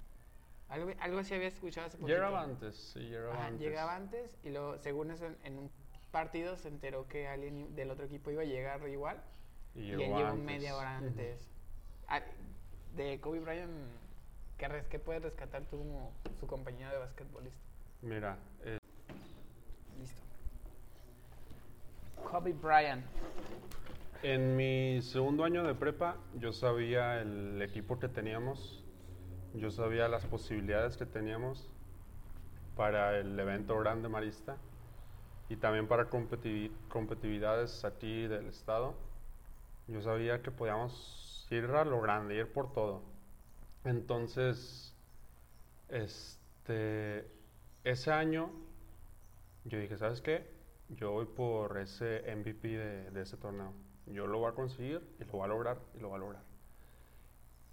Algo, algo así había escuchado hace poquito. Llegaba antes, sí, llegaba Ajá, antes. llegaba antes y luego, según eso, en, en un partido se enteró que alguien del otro equipo iba a llegar igual Y y, llegó él llegó antes. media hora antes. Ah, de Kobe Bryant, ¿qué, res- qué puedes rescatar tú como su compañero de basquetbolista? Mira, eh, Listo. Kobe Bryant. en mi segundo año de prepa, yo sabía el equipo que teníamos, yo sabía las posibilidades que teníamos para el evento grande marista y también para competitividades aquí del estado. Yo sabía que podíamos ir a lo grande, ir por todo. Entonces, este, ese año, yo dije, ¿sabes qué? Yo voy por ese MVP de, de ese torneo. Yo lo voy a conseguir y lo voy a lograr y lo voy a lograr.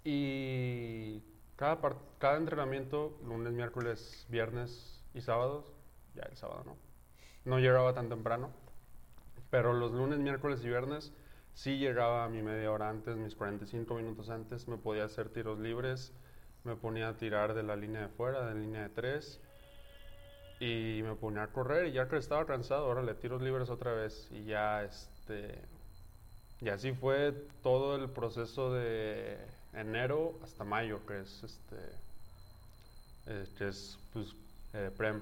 Y cada, cada entrenamiento, lunes, miércoles, viernes y sábados, ya el sábado no, no llegaba tan temprano, pero los lunes, miércoles y viernes sí llegaba a mi media hora antes, mis 45 minutos antes, me podía hacer tiros libres, me ponía a tirar de la línea de fuera, de la línea de tres, y me ponía a correr y ya que estaba cansado, órale, tiros libres otra vez, y ya este, Y así fue todo el proceso de enero hasta mayo, que es este eh, que es pues eh, prem.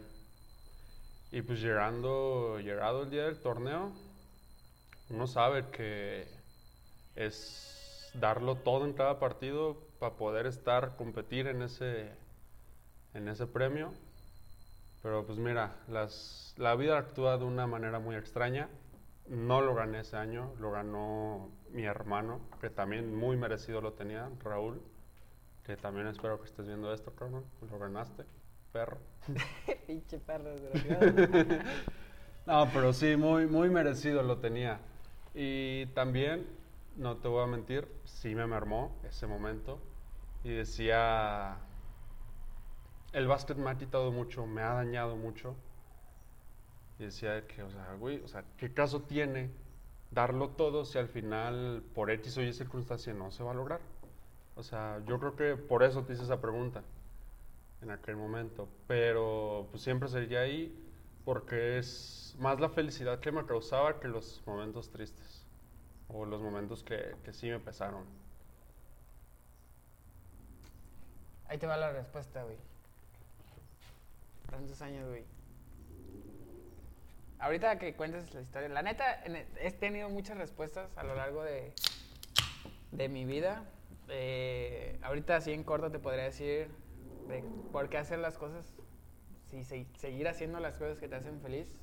Y pues llegando, llegado el día del torneo, uno sabe que es darlo todo en cada partido para poder estar, competir en ese, en ese premio. Pero pues mira, las, la vida actúa de una manera muy extraña. No lo gané ese año, lo ganó mi hermano, que también muy merecido lo tenía, Raúl, que también espero que estés viendo esto, cabrón. Lo ganaste, perro. (laughs) Pinche perro desgraciado. (laughs) No, pero sí, muy, muy merecido lo tenía. Y también, no te voy a mentir, sí me mermó ese momento. Y decía, el básquet me ha quitado mucho, me ha dañado mucho. Y decía que, o sea, güey, o sea, ¿qué caso tiene darlo todo si al final, por X o Y circunstancia, no se va a lograr? O sea, yo creo que por eso te hice esa pregunta en aquel momento. Pero pues siempre seguía ahí porque es más la felicidad que me causaba que los momentos tristes. O los momentos que, que sí me pesaron. Ahí te va la respuesta, güey. Tantos años, güey. Ahorita que cuentes la historia, la neta, en- he tenido muchas respuestas a lo largo de, de mi vida. Eh, ahorita así en corto te podría decir de por qué hacer las cosas, si se- seguir haciendo las cosas que te hacen feliz.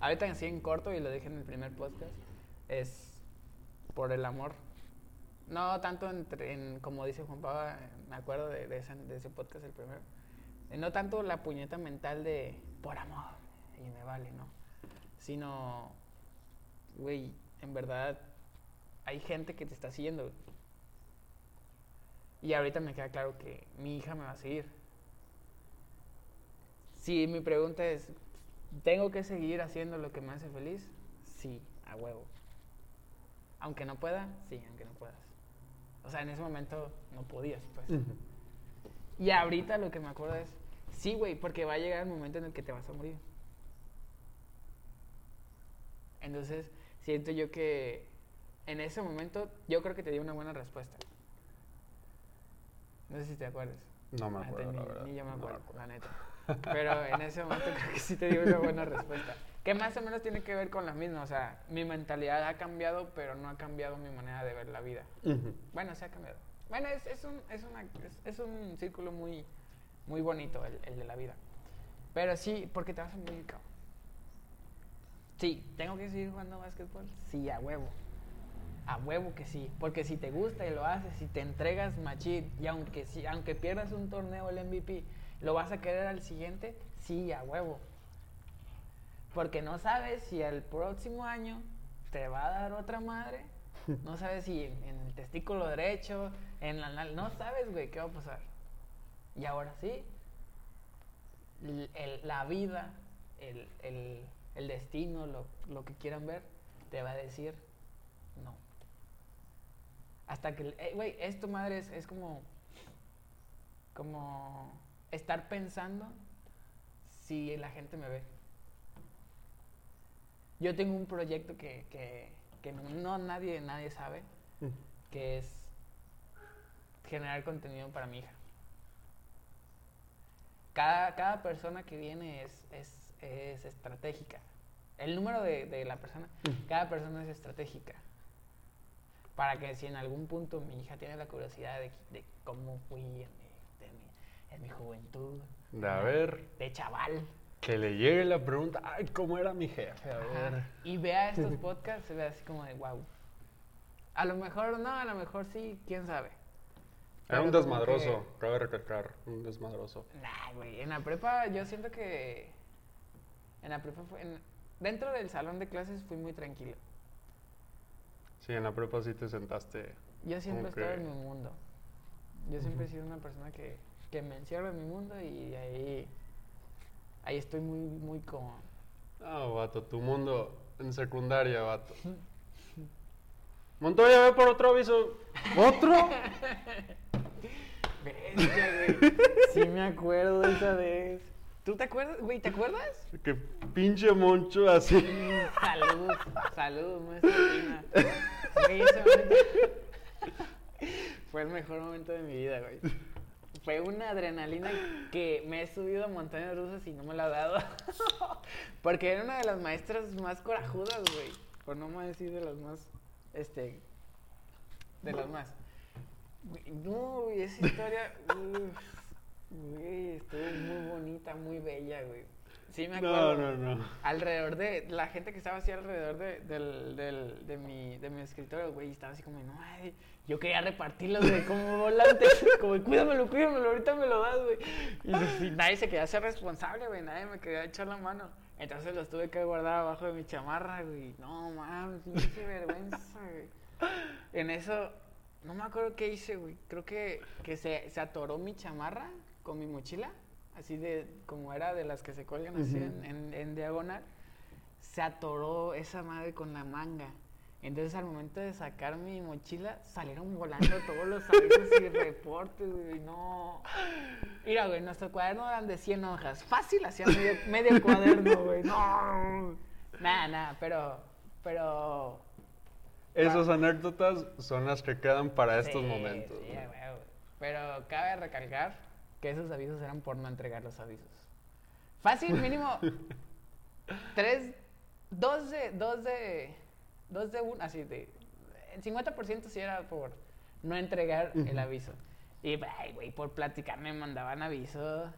Ahorita así en corto, y lo dije en el primer podcast, es por el amor. No tanto en, como dice Juan Pablo, me acuerdo de, de ese, de ese podcast, el primero. Eh, No tanto la puñeta mental de por amor y me vale, ¿no? Sino, güey, en verdad hay gente que te está siguiendo. Y ahorita me queda claro que mi hija me va a seguir. Si mi pregunta es, ¿tengo que seguir haciendo lo que me hace feliz? Sí, a huevo. Aunque no pueda, sí, aunque no puedas. O sea, en ese momento no podías, pues. Y ahorita lo que me acuerdo es, sí, güey, porque va a llegar el momento en el que te vas a morir. Entonces, siento yo que en ese momento, yo creo que te di una buena respuesta. No sé si te acuerdas. No me acuerdo, ni, la verdad. ni yo me No me acuerdo, la neta. Pero en ese momento (laughs) creo que sí te di una buena respuesta. Que más o menos tiene que ver con la misma. O sea, mi mentalidad ha cambiado, pero no ha cambiado mi manera de ver la vida. Bueno, se ha cambiado. Bueno, es, es, un, es, una, es, es un círculo muy, muy bonito el, el de la vida. Pero sí, porque te vas a morir, cabrón. Sí, ¿tengo que seguir jugando básquetbol? Sí, a huevo. A huevo que sí. Porque si te gusta y lo haces, si te entregas machín, y aunque, si, aunque pierdas un torneo, el MVP, ¿lo vas a querer al siguiente? Sí, a huevo. Porque no sabes si el próximo año te va a dar otra madre. (laughs) No sabes si en, en el testículo derecho, en la nal- No sabes, güey, qué va a pasar. Y ahora sí, el- la vida, el, el- el destino, lo, lo que quieran ver, te va a decir no. Hasta que, eh, güey, esto, madre, es, es como, como estar pensando si la gente me ve. Yo tengo un proyecto que, que, que no nadie, nadie sabe, Ujú. que es generar contenido para mi hija. Cada, cada persona que viene es, es, es estratégica. El número de, de la persona, cada persona es estratégica. Para que si en algún punto mi hija tiene la curiosidad de, de cómo fui en mi, de mi- en mi juventud, De a ver, de chaval, que le llegue la pregunta, ay, ¿cómo era mi jefe? A ver. Y vea estos (laughs) podcasts, se ve así como de wow. A lo mejor no, a lo mejor sí, quién sabe. Era un desmadroso, cabe recalcar, un desmadroso. Nah, güey, en la prepa yo siento que en la prepa fue en- dentro del salón de clases fui muy tranquilo. Sí, en la prepa sí te sentaste. Yo siempre he estado que- en mi mundo. Yo siempre he sido una persona que, que me encierro en mi mundo y ahí ahí estoy muy muy como No, vato, tu mundo en secundaria, vato. Montoya, ve por otro aviso. ¿Otro? (laughs) Bestia, güey. Sí me acuerdo de esa vez. ¿Tú te acuerdas? Güey, ¿te acuerdas? que pinche moncho así. Saludos, saludos, maestra Tina. Güey, ese momento fue el mejor momento de mi vida, güey. Fue una adrenalina que me he subido a montañas rusas y no me la ha dado. Porque era una de las maestras más corajudas, güey. Por no más decir de las más, este, de las más. No, güey, esa historia, uf, güey, estuvo muy bonita, muy bella, güey. Sí me No, acuerdo. no, no. Alrededor de, la gente que estaba así alrededor de, del, del, de, mi, de mi escritorio, güey, estaba así como, no, ay, yo quería repartirlos, güey, como (laughs) volante, como, cuídamelo, cuídamelo, ahorita me lo das, güey. Y, pues, y nadie se quería hacer responsable, güey, nadie me quería echar la mano. Entonces los tuve que guardar abajo de mi chamarra, güey. No, mames, pinche (laughs) vergüenza, güey. En eso, no me acuerdo qué hice, güey. Creo que, que se, se atoró mi chamarra con mi mochila, así de, como era de las que se cuelgan así Ujú. en, en- en diagonal. Se atoró esa madre con la manga. Entonces al momento de sacar mi mochila, salieron volando todos los avisos y reportes, güey. No. Mira, güey, nuestro cuaderno eran de 100 hojas. Fácil, hacía medio, medio cuaderno, güey. No. Nada, nada, pero, pero Esas anécdotas son las que quedan para estos Sí, momentos. sí, huevo. Pero cabe recalcar que esos avisos eran por no entregar los avisos. Fácil, mínimo. (laughs) tres, dos de, dos de, dos de un, así de, el 50% sí era por no entregar el aviso. Y, ay, güey, por platicar me mandaban avisos.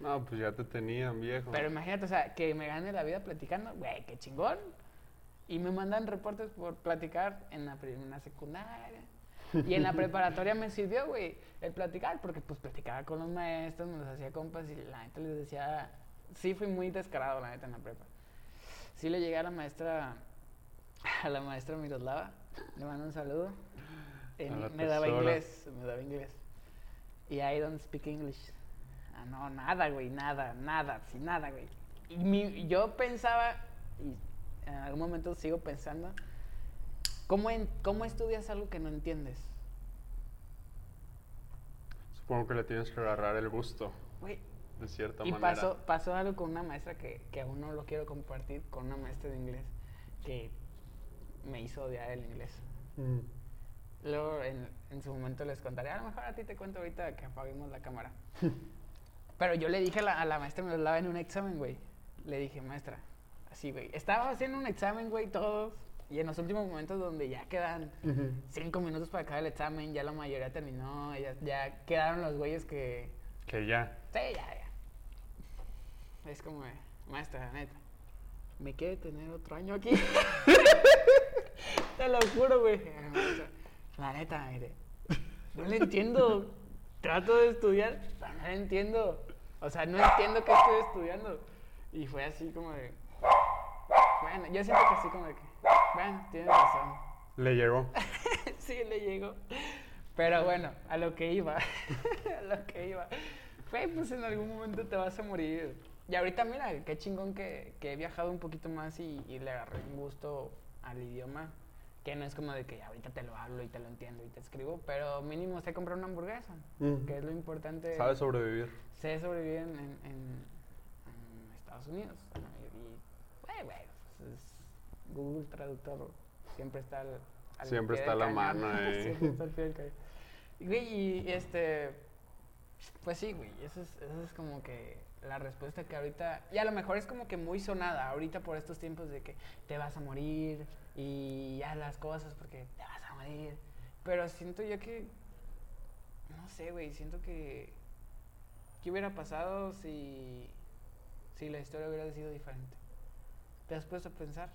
No, pues ya te tenían, viejo. Pero imagínate, o sea, que me gane la vida platicando, güey, qué chingón. Y me mandan reportes por platicar en la, en la secundaria. Y en la preparatoria me sirvió, güey, el platicar, porque pues platicaba con los maestros, me los hacía compas y la neta les decía, sí fui muy descarado, la neta, en la prepa. Sí le llegué a la maestra, a la maestra Miroslava, le mando un saludo. En- me daba inglés, me daba inglés. Y I don't speak English. Ah, no, nada, güey, nada, nada, sí, nada, güey. Y mi- yo pensaba, y en algún momento sigo pensando, ¿cómo, en- ¿cómo estudias algo que no entiendes? Supongo que le tienes que agarrar el gusto, de cierta y manera. pasó, pasó algo con una maestra que, que aún no lo quiero compartir, con una maestra de inglés, que me hizo odiar el inglés. Mm. Luego en, en su momento les contaré, a lo mejor a ti te cuento ahorita que apaguemos la cámara. (laughs) Pero yo le dije a la, a la maestra, me lo daba en un examen, güey. Le dije, maestra, así, güey. Estaba haciendo un examen, güey, todos. Y en los últimos momentos donde ya quedan cinco minutos para acabar el examen, ya la mayoría terminó, ya, ya quedaron los güeyes que... Que ya. Sí, ya, ya. Es como, de, maestra, neta, ¿me quiere tener otro año aquí? (laughs) Te lo juro, güey. Maestra, La neta, mire, no le entiendo. Trato de estudiar, pero no le entiendo. O sea, no entiendo qué estoy estudiando. Y fue así como de... Bueno, yo siento que así como de que... Bueno, tienes razón. Le llegó. (laughs) sí, le llegó. Pero bueno, a lo que iba. (laughs) a lo que iba. Fue, pues en algún momento te vas a morir. Y ahorita, mira, qué chingón que, que he viajado un poquito más y, y le agarré un gusto al idioma. Que no es como de que ahorita te lo hablo y te lo entiendo y te escribo, pero mínimo sé comprar una hamburguesa, Mm. que es lo importante. Sabes sobrevivir. Sé sobrevivir en, en- en- en Estados Unidos. Y, güey, güey, pues es Google Traductor siempre está al, al Siempre está a la cañón. mano ahí. (laughs) siempre está al pie del cañón. Y, güey, y este, pues sí, güey, eso es, eso es como que la respuesta que ahorita, y a lo mejor es como que muy sonada ahorita por estos tiempos de que te vas a morir y ya las cosas porque te vas a morir. Pero siento yo que, no sé, güey, siento que, ¿qué hubiera pasado si, si la historia hubiera sido diferente? ¿Te has puesto a pensar?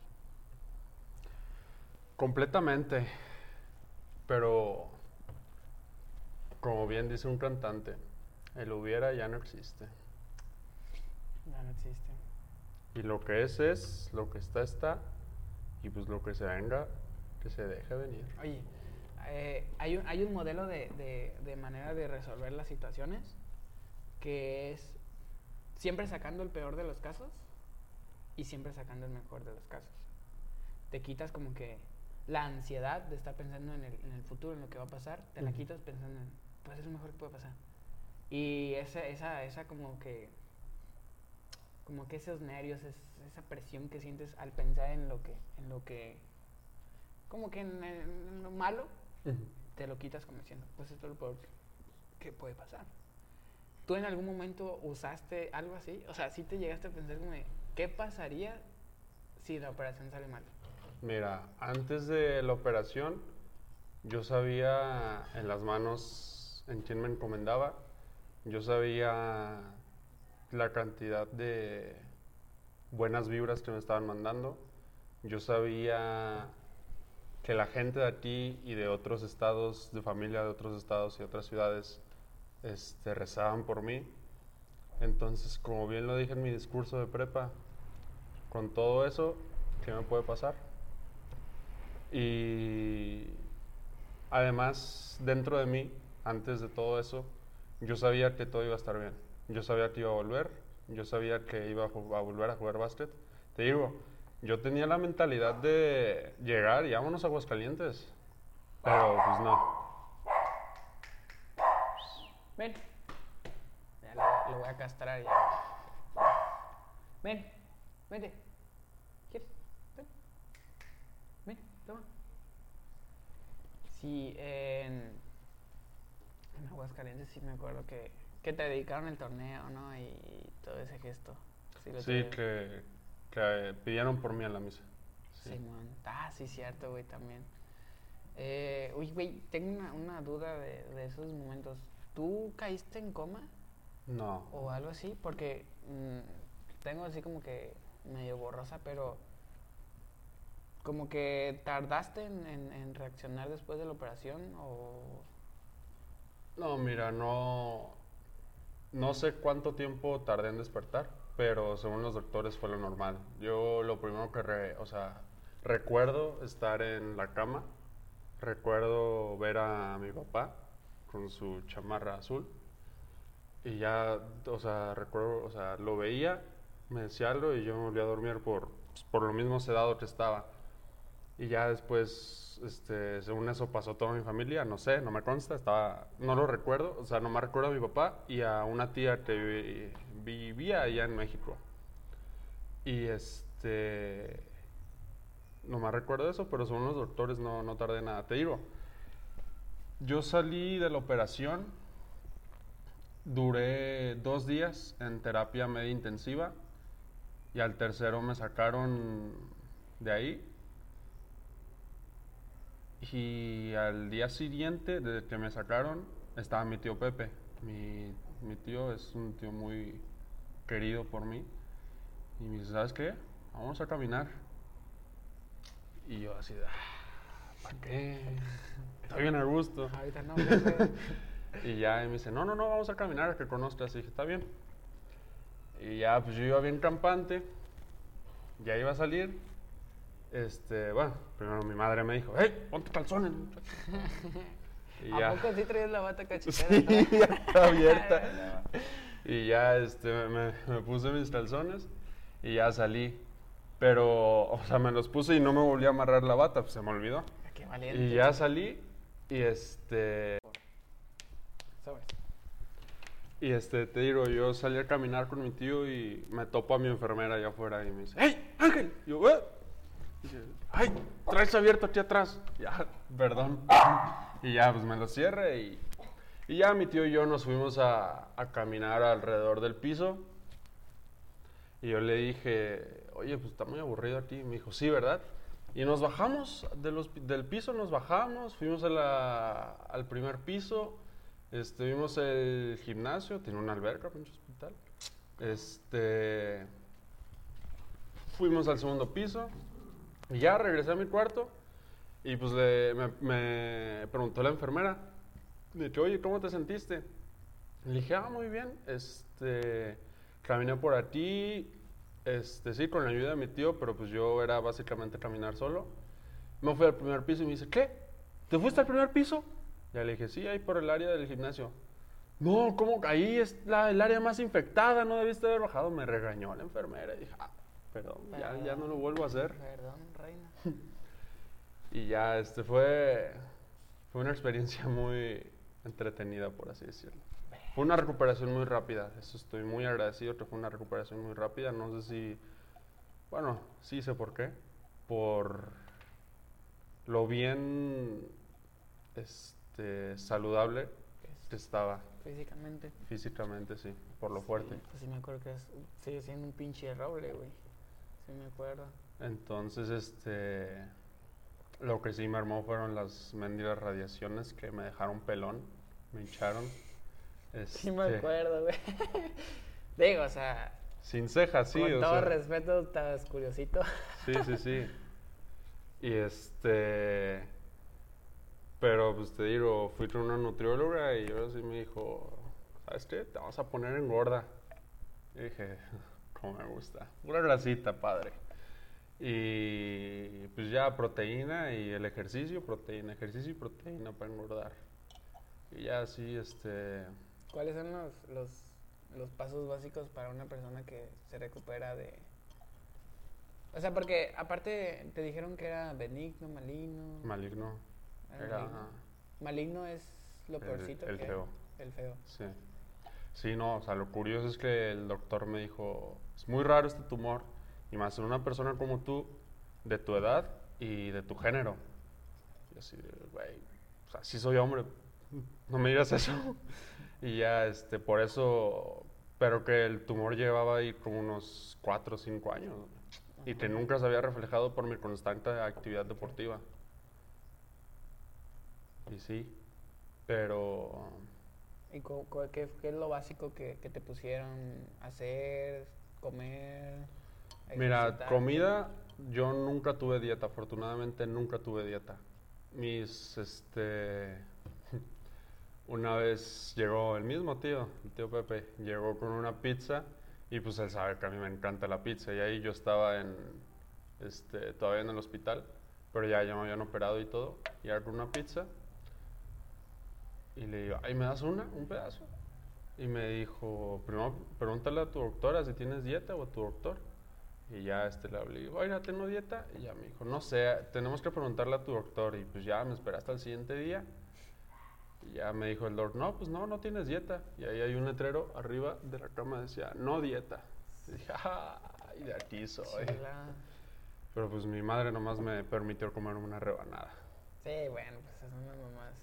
Completamente. Pero, como bien dice un cantante, el hubiera ya no existe. Ya no existe. Y lo que es es, lo que está está, y pues lo que se venga, que se deje venir. Oye, eh, hay, un, hay un modelo de, de- de manera de resolver las situaciones que es siempre sacando el peor de los casos y siempre sacando el mejor de los casos. Te quitas como que la ansiedad de estar pensando en el, en el futuro, en lo que va a pasar, te la quitas pensando en, pues es lo mejor que puede pasar. Y esa, esa, esa como que, como que esos nervios, es- esa presión que sientes al pensar en lo que, en lo que como que en, en lo malo, te lo quitas como diciendo, pues esto es lo peor que puede pasar. ¿Tú en algún momento usaste algo así? O sea, ¿sí te llegaste a pensar como de, ¿qué pasaría si la operación sale mal? Mira, antes de la operación, yo sabía en las manos en quién me encomendaba, yo sabía la cantidad de buenas vibras que me estaban mandando, yo sabía que la gente de aquí y de otros estados, de familia de otros estados y otras ciudades, este, rezaban por mí. Entonces, como bien lo dije en mi discurso de prepa, con todo eso, ¿qué me puede pasar? Y además, dentro de mí, antes de todo eso, yo sabía que todo iba a estar bien. Yo sabía que iba a volver, yo sabía que iba a, volver a jugar básquet. Te digo, yo tenía la mentalidad de llegar y vámonos a Aguascalientes. Pero pues no. Ven. Lo, lo voy a castrar ya. Ven, vente. ¿Quieres? Ven. Ven, toma. Sí, en, en Aguascalientes sí me acuerdo que, que te dedicaron el torneo, ¿no? Y, todo ese gesto. Sí, que, que eh, pidieron por mí en la misa. Sí. Simón. Ah, sí, cierto, güey, también. Eh, uy, güey, tengo una, una duda de, de esos momentos. ¿Tú caíste en coma No. o algo así? Porque mm, tengo así como que medio borrosa, pero como que tardaste en, en- reaccionar después de la operación o... No, mira, no. No sé cuánto tiempo tardé en despertar, pero según los doctores fue lo normal. Yo lo primero que, re- o sea, recuerdo estar en la cama, recuerdo ver a mi papá con su chamarra azul y ya, o sea, recuerdo, o sea, lo veía, me decía algo y yo me volví a dormir por, pues, por lo mismo sedado que estaba. Y ya después, este, según eso pasó toda mi familia, no sé, no me consta, estaba, no lo recuerdo, o sea, nomás recuerdo a mi papá y a una tía que vi- vivía allá en México. Y este, nomás recuerdo eso, pero según los doctores no, no tardé nada. Te digo, yo salí de la operación, duré dos días en terapia media intensiva y al tercero me sacaron de ahí y al día siguiente, desde que me sacaron, estaba mi tío Pepe. Mi, mi tío es un tío muy querido por mí. Y me dice, ¿sabes qué? Vamos a caminar. Y yo así, "Ah, ¿para qué? Estoy bien a gusto. Ahorita no. (laughs) Y ya y me dice, no, no, no, vamos a caminar, a que conozcas. Y dije, está bien. Y ya, pues yo iba bien campante. Ya iba a salir. Este, bueno, primero mi madre me dijo, hey, ponte calzones. muchacho". (laughs) Y ¿A ya. poco sí traías la bata cachitera? (laughs) Sí, ya está abierta. (laughs) Y ya este, me, me puse mis calzones y ya salí. Pero, o sea, me los puse y no me volví a amarrar la bata, pues se me olvidó. Qué valiente. Y ya salí y este... Y este, te digo, yo salí a caminar con mi tío y me topo a mi enfermera allá afuera y me dice, ¡Hey, Ángel! Y yo, "¿Eh?". ¡Ay, traes abierto aquí atrás! Ya, perdón. Y ya, pues me lo cierre y, y ya mi tío y yo nos fuimos a, a caminar alrededor del piso. Y yo le dije, oye, pues está muy aburrido aquí. Me dijo, sí, ¿verdad? Y nos bajamos de los del piso, nos bajamos, fuimos a la- al primer piso, este, vimos el gimnasio, tiene una alberca, pinche hospital. Este, fuimos al segundo piso y ya regresé a mi cuarto y pues le- me, preguntó la enfermera, de que, oye, ¿cómo te sentiste? Le dije, ah, muy bien, este, caminé por aquí, este, sí, con la ayuda de mi tío, pero pues yo era básicamente caminar solo. Me fui al primer piso y me dice, ¿qué? ¿Te fuiste al primer piso? Ya le dije, sí, ahí por el área del gimnasio. No, ¿cómo? Ahí es la, el área más infectada, no debiste haber bajado. Me regañó la enfermera y dije, ah, perdón, ya, ya no lo vuelvo a hacer. Perdón, reina. (laughs) Y ya, este fue, fue una experiencia muy entretenida, por así decirlo. Fue una recuperación muy rápida, eso estoy muy agradecido que fue una recuperación muy rápida. No sé si, bueno, sí sé por qué. Por lo bien este, saludable que estaba Físicamente. físicamente, sí, por lo fuerte. Sí, pues sí me acuerdo que sigue siendo un pinche roble, güey. Sí me acuerdo. Entonces, este, lo que sí me armó fueron las mendigas radiaciones que me dejaron pelón, me hincharon. Sí me Este, acuerdo, güey. (laughs) Digo, o sea, Sin cejas, sí, con o todo sea, respeto, estás curiosito. (laughs) Sí, sí, sí. Y este. Pero pues te digo, fui con una nutrióloga y ahora sí me dijo: ¿Sabes qué? Te vamos a poner en gorda. Y dije: ¿Cómo me gusta? Pura grasita, padre. Y pues ya proteína y el ejercicio, proteína, ejercicio y proteína para engordar. Y ya así, este. ¿Cuáles son los, los, los pasos básicos para una persona que se recupera de... O sea, porque aparte te dijeron que era benigno, maligno. Maligno. era Era maligno. Maligno es lo peorcito el que feo. El feo. Sí. Sí, no, o sea, lo curioso es que el doctor me dijo, es muy raro este tumor, y más en una persona como tú, de tu edad y de tu género. Y así, güey, o sea, sí soy hombre, no me digas eso. (laughs) y ya, este, por eso, pero que el tumor llevaba ahí como unos 4 o 5 años, y que nunca se había reflejado por mi constante actividad deportiva. Y sí, pero... ¿Y qué, qué es lo básico que, que te pusieron a hacer, comer? Mira, comida, yo nunca tuve dieta, afortunadamente nunca tuve dieta. Mis, este, (laughs) una vez llegó el mismo tío, el tío Pepe, llegó con una pizza y pues él sabe que a mí me encanta la pizza y ahí yo estaba en, este, todavía en el hospital, pero ya, ya me habían operado y todo, y con una pizza y le digo, ay, ¿me das una? ¿Un pedazo? Y me dijo, primero pregúntale a tu doctora si tienes dieta o a tu doctor. Y ya este le hablé, oiga, ¿tengo dieta? Y ya me dijo, no sé, tenemos que preguntarle a tu doctor. Y pues ya me esperé hasta el siguiente día. Y ya me dijo el doctor, no, pues no, no tienes dieta. Y ahí hay un letrero arriba de la cama decía, no dieta. Y dije, ay, de aquí soy. Pero pues mi madre nomás me permitió comer una rebanada. Sí, bueno, pues son unas mamás.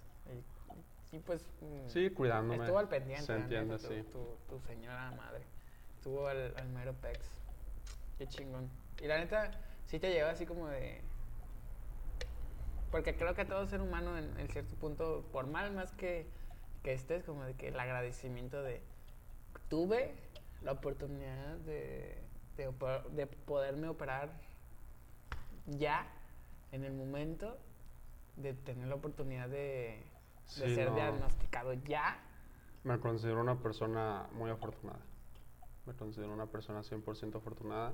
Y, pues. mm, Sí, cuidándome. Estuvo al pendiente. Se entiende, tu- sí. Tu, tu señora madre. Estuvo al, al mero pex. Qué chingón. Y la neta, sí te lleva así como de. Porque creo que todo ser humano en, en cierto punto, por mal más que, que estés, como de que el agradecimiento de. Tuve la oportunidad de, de poderme operar ya, en el momento, de tener la oportunidad de, de ser no. diagnosticado ya. Me considero una persona muy afortunada. Me considero una persona 100% afortunada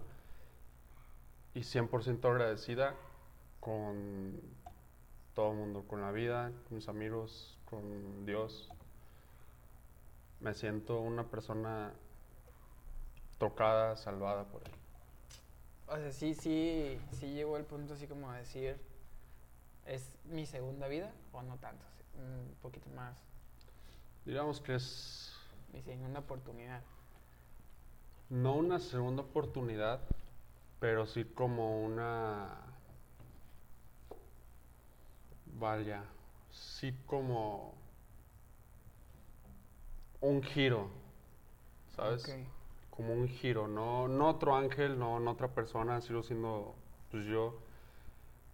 y 100% agradecida con todo el mundo, con la vida, con mis amigos, con Dios. Me siento una persona tocada, salvada por Él. O sea, sí, sí, sí llegó el punto así como a decir, ¿es mi segunda vida o no tanto? Un poquito más, Digamos que es mi segunda oportunidad. no una segunda oportunidad, pero sí como una... Vaya, sí como un giro, ¿sabes? Como un giro, no, no otro ángel, no, no otra persona, sigo siendo pues yo,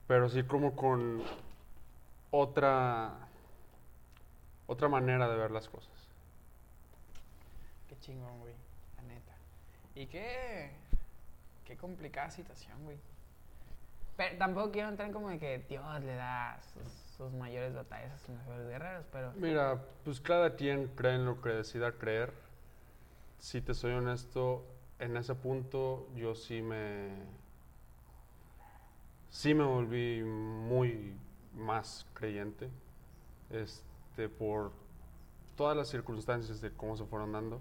pero sí como con otra, otra manera de ver las cosas. Qué chingón, güey, la neta. Y qué, qué complicada situación, güey. Pero tampoco quiero entrar en como de que Dios le da sus, sus mayores batallas a sus mejores guerreros, pero... Mira, pues cada quien cree en lo que decida creer. Si te soy honesto, en ese punto yo sí me. Sí me volví muy más creyente. Este, por todas las circunstancias de cómo se fueron dando.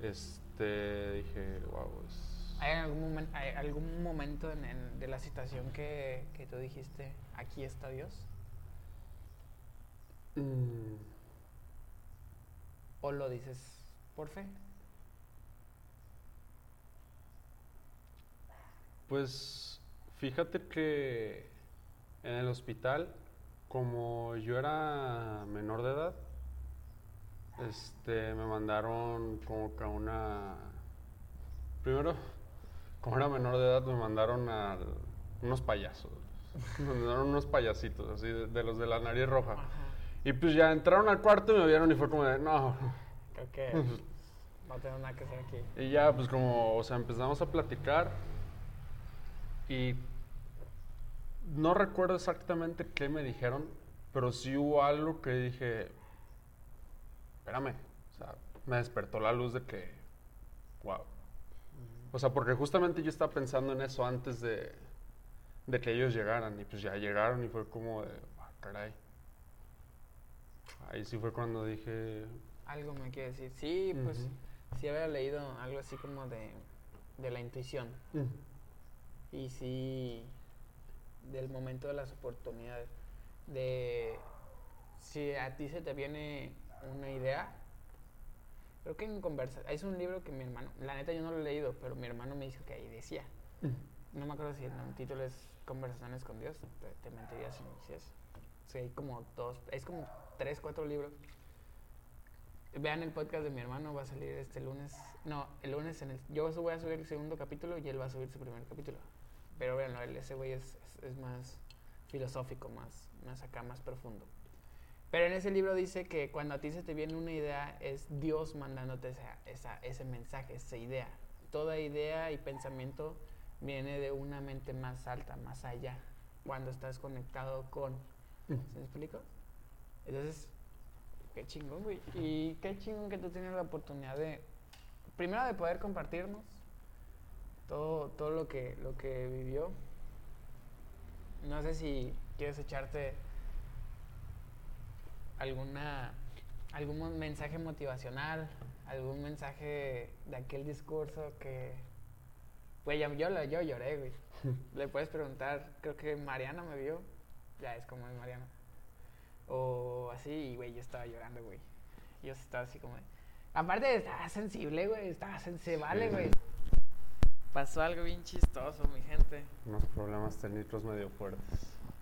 Este, dije, wow, es. ¿Hay algún, momen- hay algún momento en, en- de la situación que, que tú dijiste, aquí está Dios? Mm, ¿O lo dices por fe? Pues fíjate que En el hospital, como yo era menor de edad, este, me mandaron como que a una... Primero, como era menor de edad, me mandaron a unos payasos. Me mandaron unos payasitos, así, de, de los de la nariz roja. Ajá. Y pues ya entraron al cuarto y me vieron y fue como de, no. Creo que (laughs) no tengo nada que hacer aquí. Y ya, pues como, o sea, empezamos a platicar y no recuerdo exactamente qué me dijeron, pero sí hubo algo que dije, espérame, o sea, me despertó la luz de que, wow. O sea, porque justamente yo estaba pensando en eso antes de, de que ellos llegaran y pues ya llegaron y fue como de, ah, caray. Ahí sí fue cuando dije, Algo me quiere decir. Sí, pues Ujú. sí había leído algo así como de, de la intuición. "Mm, Y sí, del momento de las oportunidades. De si a ti se te viene una idea, creo que en conversa. Es un libro que mi hermano, la neta yo no lo he leído, pero mi hermano me dijo que ahí decía. mm". No me acuerdo si el título es Conversaciones con Dios. Te, te mentiría si me hiciese. Sí, hay como dos, es como tres, cuatro libros. Vean el podcast de mi hermano, va a salir este lunes. No, el lunes en el. Yo voy a subir el segundo capítulo y él va a subir su primer capítulo. Pero véanlo, él, ese güey es, es, es más filosófico, más, más acá, más profundo. Pero en ese libro dice que cuando a ti se te viene una idea, es Dios mandándote esa, esa, ese mensaje, esa idea. Toda idea y pensamiento viene de una mente más alta, más allá, cuando estás conectado con. ¿Se me explico? Entonces, qué chingón, güey. Y qué chingón que tú tienes la oportunidad de, primero de poder compartirnos todo, todo lo que, lo que vivió. No sé si quieres echarte alguna algún mensaje motivacional, algún mensaje de aquel discurso que güey, yo, yo, lo- yo lloré, güey. (laughs) Le puedes preguntar, creo que Mariana me vio, ya es como es Mariana. O así, y güey, yo estaba llorando, güey. Yo estaba así como Aparte estaba sensible, güey, estaba sensible, vale, güey. Pasó algo bien chistoso, mi gente. Unos problemas técnicos medio fuertes.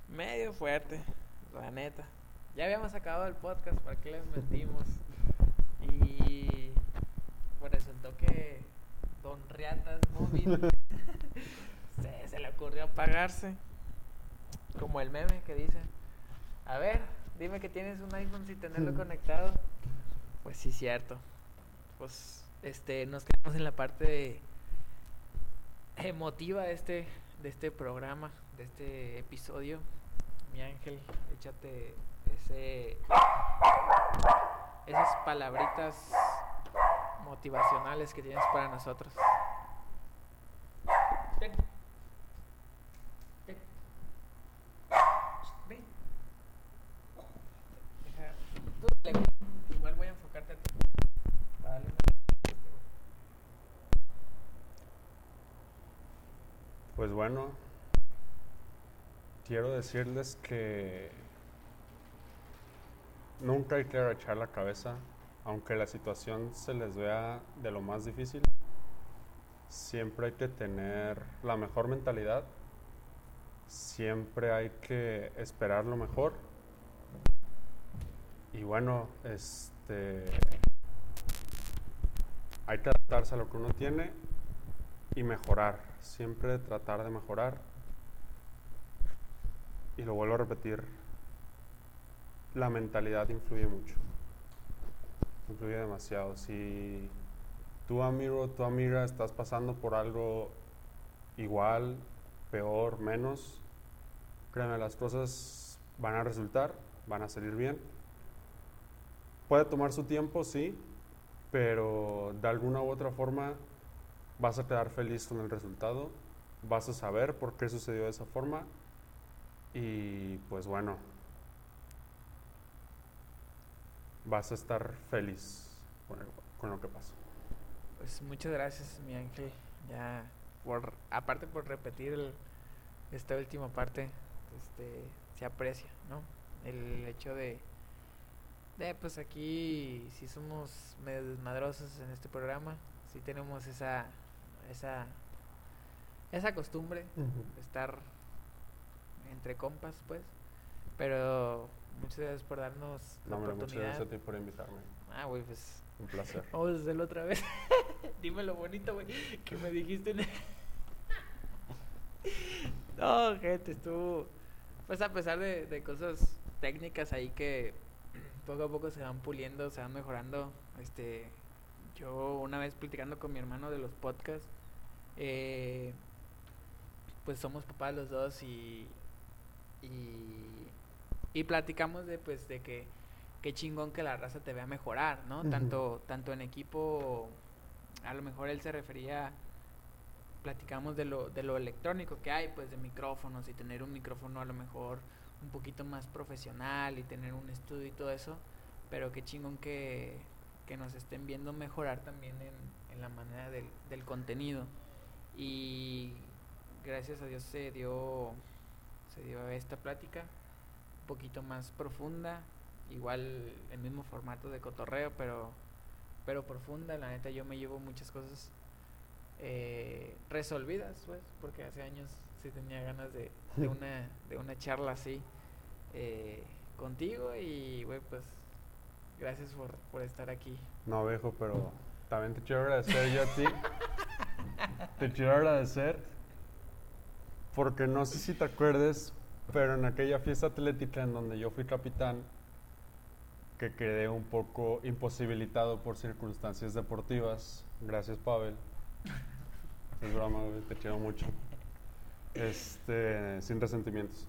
Medio fuerte, la neta. Ya habíamos acabado el podcast, ¿para qué les metimos? Y pues resultó que Don Riatas Móvil (laughs) se, se le ocurrió apagarse. Como el meme que dice, a ver, dime que tienes un iPhone sin tenerlo (laughs) conectado. Pues sí, cierto. Pues este, nos quedamos en la parte de- emotiva de este, de este programa, de este episodio. Mi ángel, échate ese, esas palabritas motivacionales que tienes para nosotros. Ven. Ven. Ven. Deja- tú dale, güey. Igual voy a enfocarte a ti. Para darle una- Pues bueno, quiero decirles que nunca hay que agachar la cabeza, aunque la situación se les vea de lo más difícil. Siempre hay que tener la mejor mentalidad, siempre hay que esperar lo mejor. Y bueno, este hay que adaptarse a lo que uno tiene y mejorar, siempre tratar de mejorar. Y lo vuelvo a repetir, la mentalidad influye mucho, influye demasiado. Si tú amigo, tu amiga estás pasando por algo igual, peor, menos, créeme, las cosas van a resultar, van a salir bien. Puede tomar su tiempo, sí, pero de alguna u otra forma vas a quedar feliz con el resultado, vas a saber por qué sucedió de esa forma y pues bueno, vas a estar feliz con, el- con lo que pasó. Pues muchas gracias, mi ángel. Ya, por, aparte por repetir el- esta última parte, este, se aprecia, ¿no? El hecho de, de, pues aquí sí somos medio desmadrosos en este programa, sí tenemos esa, esa, esa costumbre de estar entre compas, pues. Pero muchas gracias por darnos la No, hombre, muchas oportunidad. gracias a ti por invitarme. Ah, güey, pues Un placer. (laughs) vamos a hacerlo otra vez. (laughs) Dime lo bonito, güey, que me dijiste. en- (laughs) no, gente, estuvo. Pues a pesar de, de cosas técnicas ahí que poco a poco se van puliendo, se van mejorando. Este, yo una vez platicando con mi hermano de los podcasts, eh, pues somos papás los dos y, y, y platicamos de pues de que qué chingón que la raza te vea mejorar, ¿no? Tanto, tanto en equipo, a lo mejor él se refería, platicamos de lo, de lo electrónico que hay, pues de micrófonos y tener un micrófono a lo mejor un poquito más profesional y tener un estudio y todo eso, pero qué chingón que, que nos estén viendo mejorar también en, en la manera del, del contenido. Y gracias a Dios se dio, se dio esta plática un poquito más profunda, igual el mismo formato de cotorreo, pero, pero profunda. La neta, yo me llevo muchas cosas eh, resolvidas, pues, porque hace años sí tenía ganas de, de, una, de una charla así eh, contigo y, güey, pues, gracias por, por estar aquí. No, viejo, pero también te quiero agradecer yo a ti. (laughs) te quiero agradecer porque no sé si te acuerdes, pero en aquella fiesta atlética en donde yo fui capitán, que quedé un poco imposibilitado por circunstancias deportivas. Gracias, Pavel. Es broma, te quiero mucho. Este, sin resentimientos.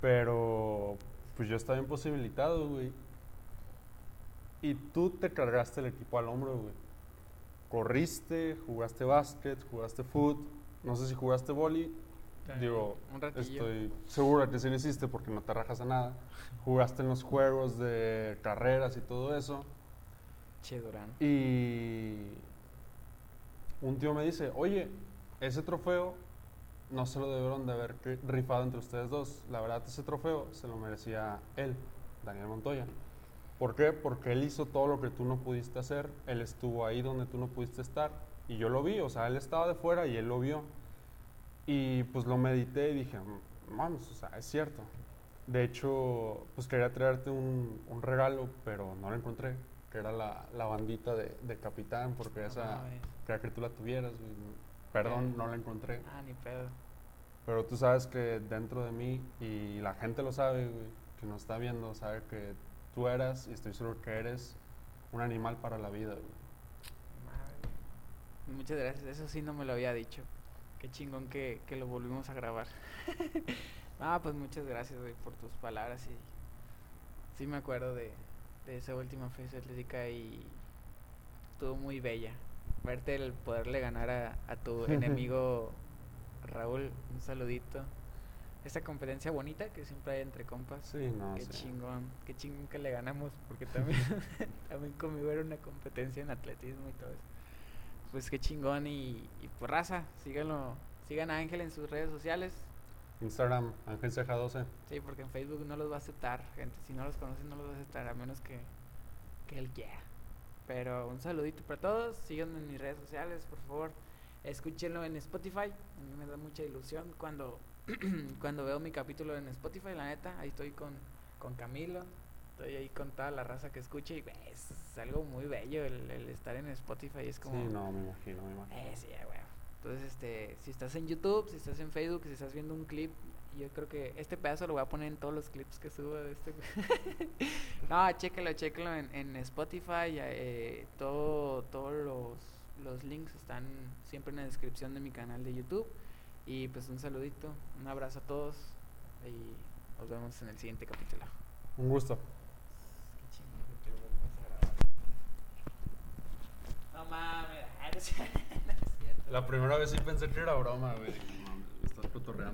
Pero, pues yo estaba imposibilitado, güey. Y tú te cargaste el equipo al hombro, güey. Corriste, jugaste básquet, jugaste foot, no sé si jugaste boli. Digo, estoy seguro que sí lo hiciste porque no te rajas a nada. Jugaste en los juegos de carreras y todo eso. Che, Durán. Y un tío me dice, oye, ese trofeo no se lo debieron de haber rifado entre ustedes dos. La verdad, ese trofeo se lo merecía él, Daniel Montoya. ¿Por qué? Porque él hizo todo lo que tú no pudiste hacer. Él estuvo ahí donde tú no pudiste estar. Y yo lo vi, o sea, él estaba de fuera y él lo vio. Y pues lo medité y dije, "Mm, vamos, o sea, es cierto. De hecho, pues quería traerte un, un regalo, pero no lo encontré, que era la, la bandita de, de capitán, porque No esa quería que tú la tuvieras. Perdón, Eh. no la encontré. Ah, ni pedo. Pero tú sabes que dentro de mí, y la gente lo sabe, güey, que nos está viendo, sabe que tú eras, y estoy seguro que eres, un animal para la vida, güey. Muchas gracias, eso sí no me lo había dicho. Qué chingón que, que lo volvimos a grabar. (laughs) ah, pues muchas gracias, güey, por tus palabras y sí me acuerdo de, de esa última fiesta atlética y estuvo muy bella. Verte el poderle ganar a, a tu (laughs) enemigo Raúl, un saludito. Esta competencia bonita que siempre hay entre compas. Sí, no, Qué sí. chingón, qué chingón que le ganamos, porque también, (laughs) también conmigo era una competencia en atletismo y todo eso. Pues qué chingón y, y pues raza, síganlo, sigan a Ángel en sus redes sociales, Instagram, Ángel Ceja 12. sí, porque en Facebook no los va a aceptar, gente, si no los conocen no los va a aceptar, a menos que, que él quiera. Pero un saludito para todos, síganme en mis redes sociales, por favor, escúchenlo en Spotify, a mí me da mucha ilusión cuando, (clears throat) cuando veo mi capítulo en Spotify, la neta, ahí estoy con, con Camilo, estoy ahí con toda la raza que escucha y es algo muy bello el, el estar en Spotify, es como... Sí, no, me imagino, me imagino. Eh, sí, a huevo. Entonces, este, si estás en YouTube, si estás en Facebook, si estás viendo un clip, yo creo que este pedazo lo voy a poner en todos los clips que subo de este. (laughs) no, chéquelo, chéquelo en, en Spotify. eh, todo, todos los, los links están siempre en la descripción de mi canal de YouTube. Y pues un saludito, un abrazo a todos y nos vemos en el siguiente capítulo. Un gusto. No mames, (laughs) no es cierto. La primera vez sí pensé que era broma, güey. No mames, me estás cotorreando.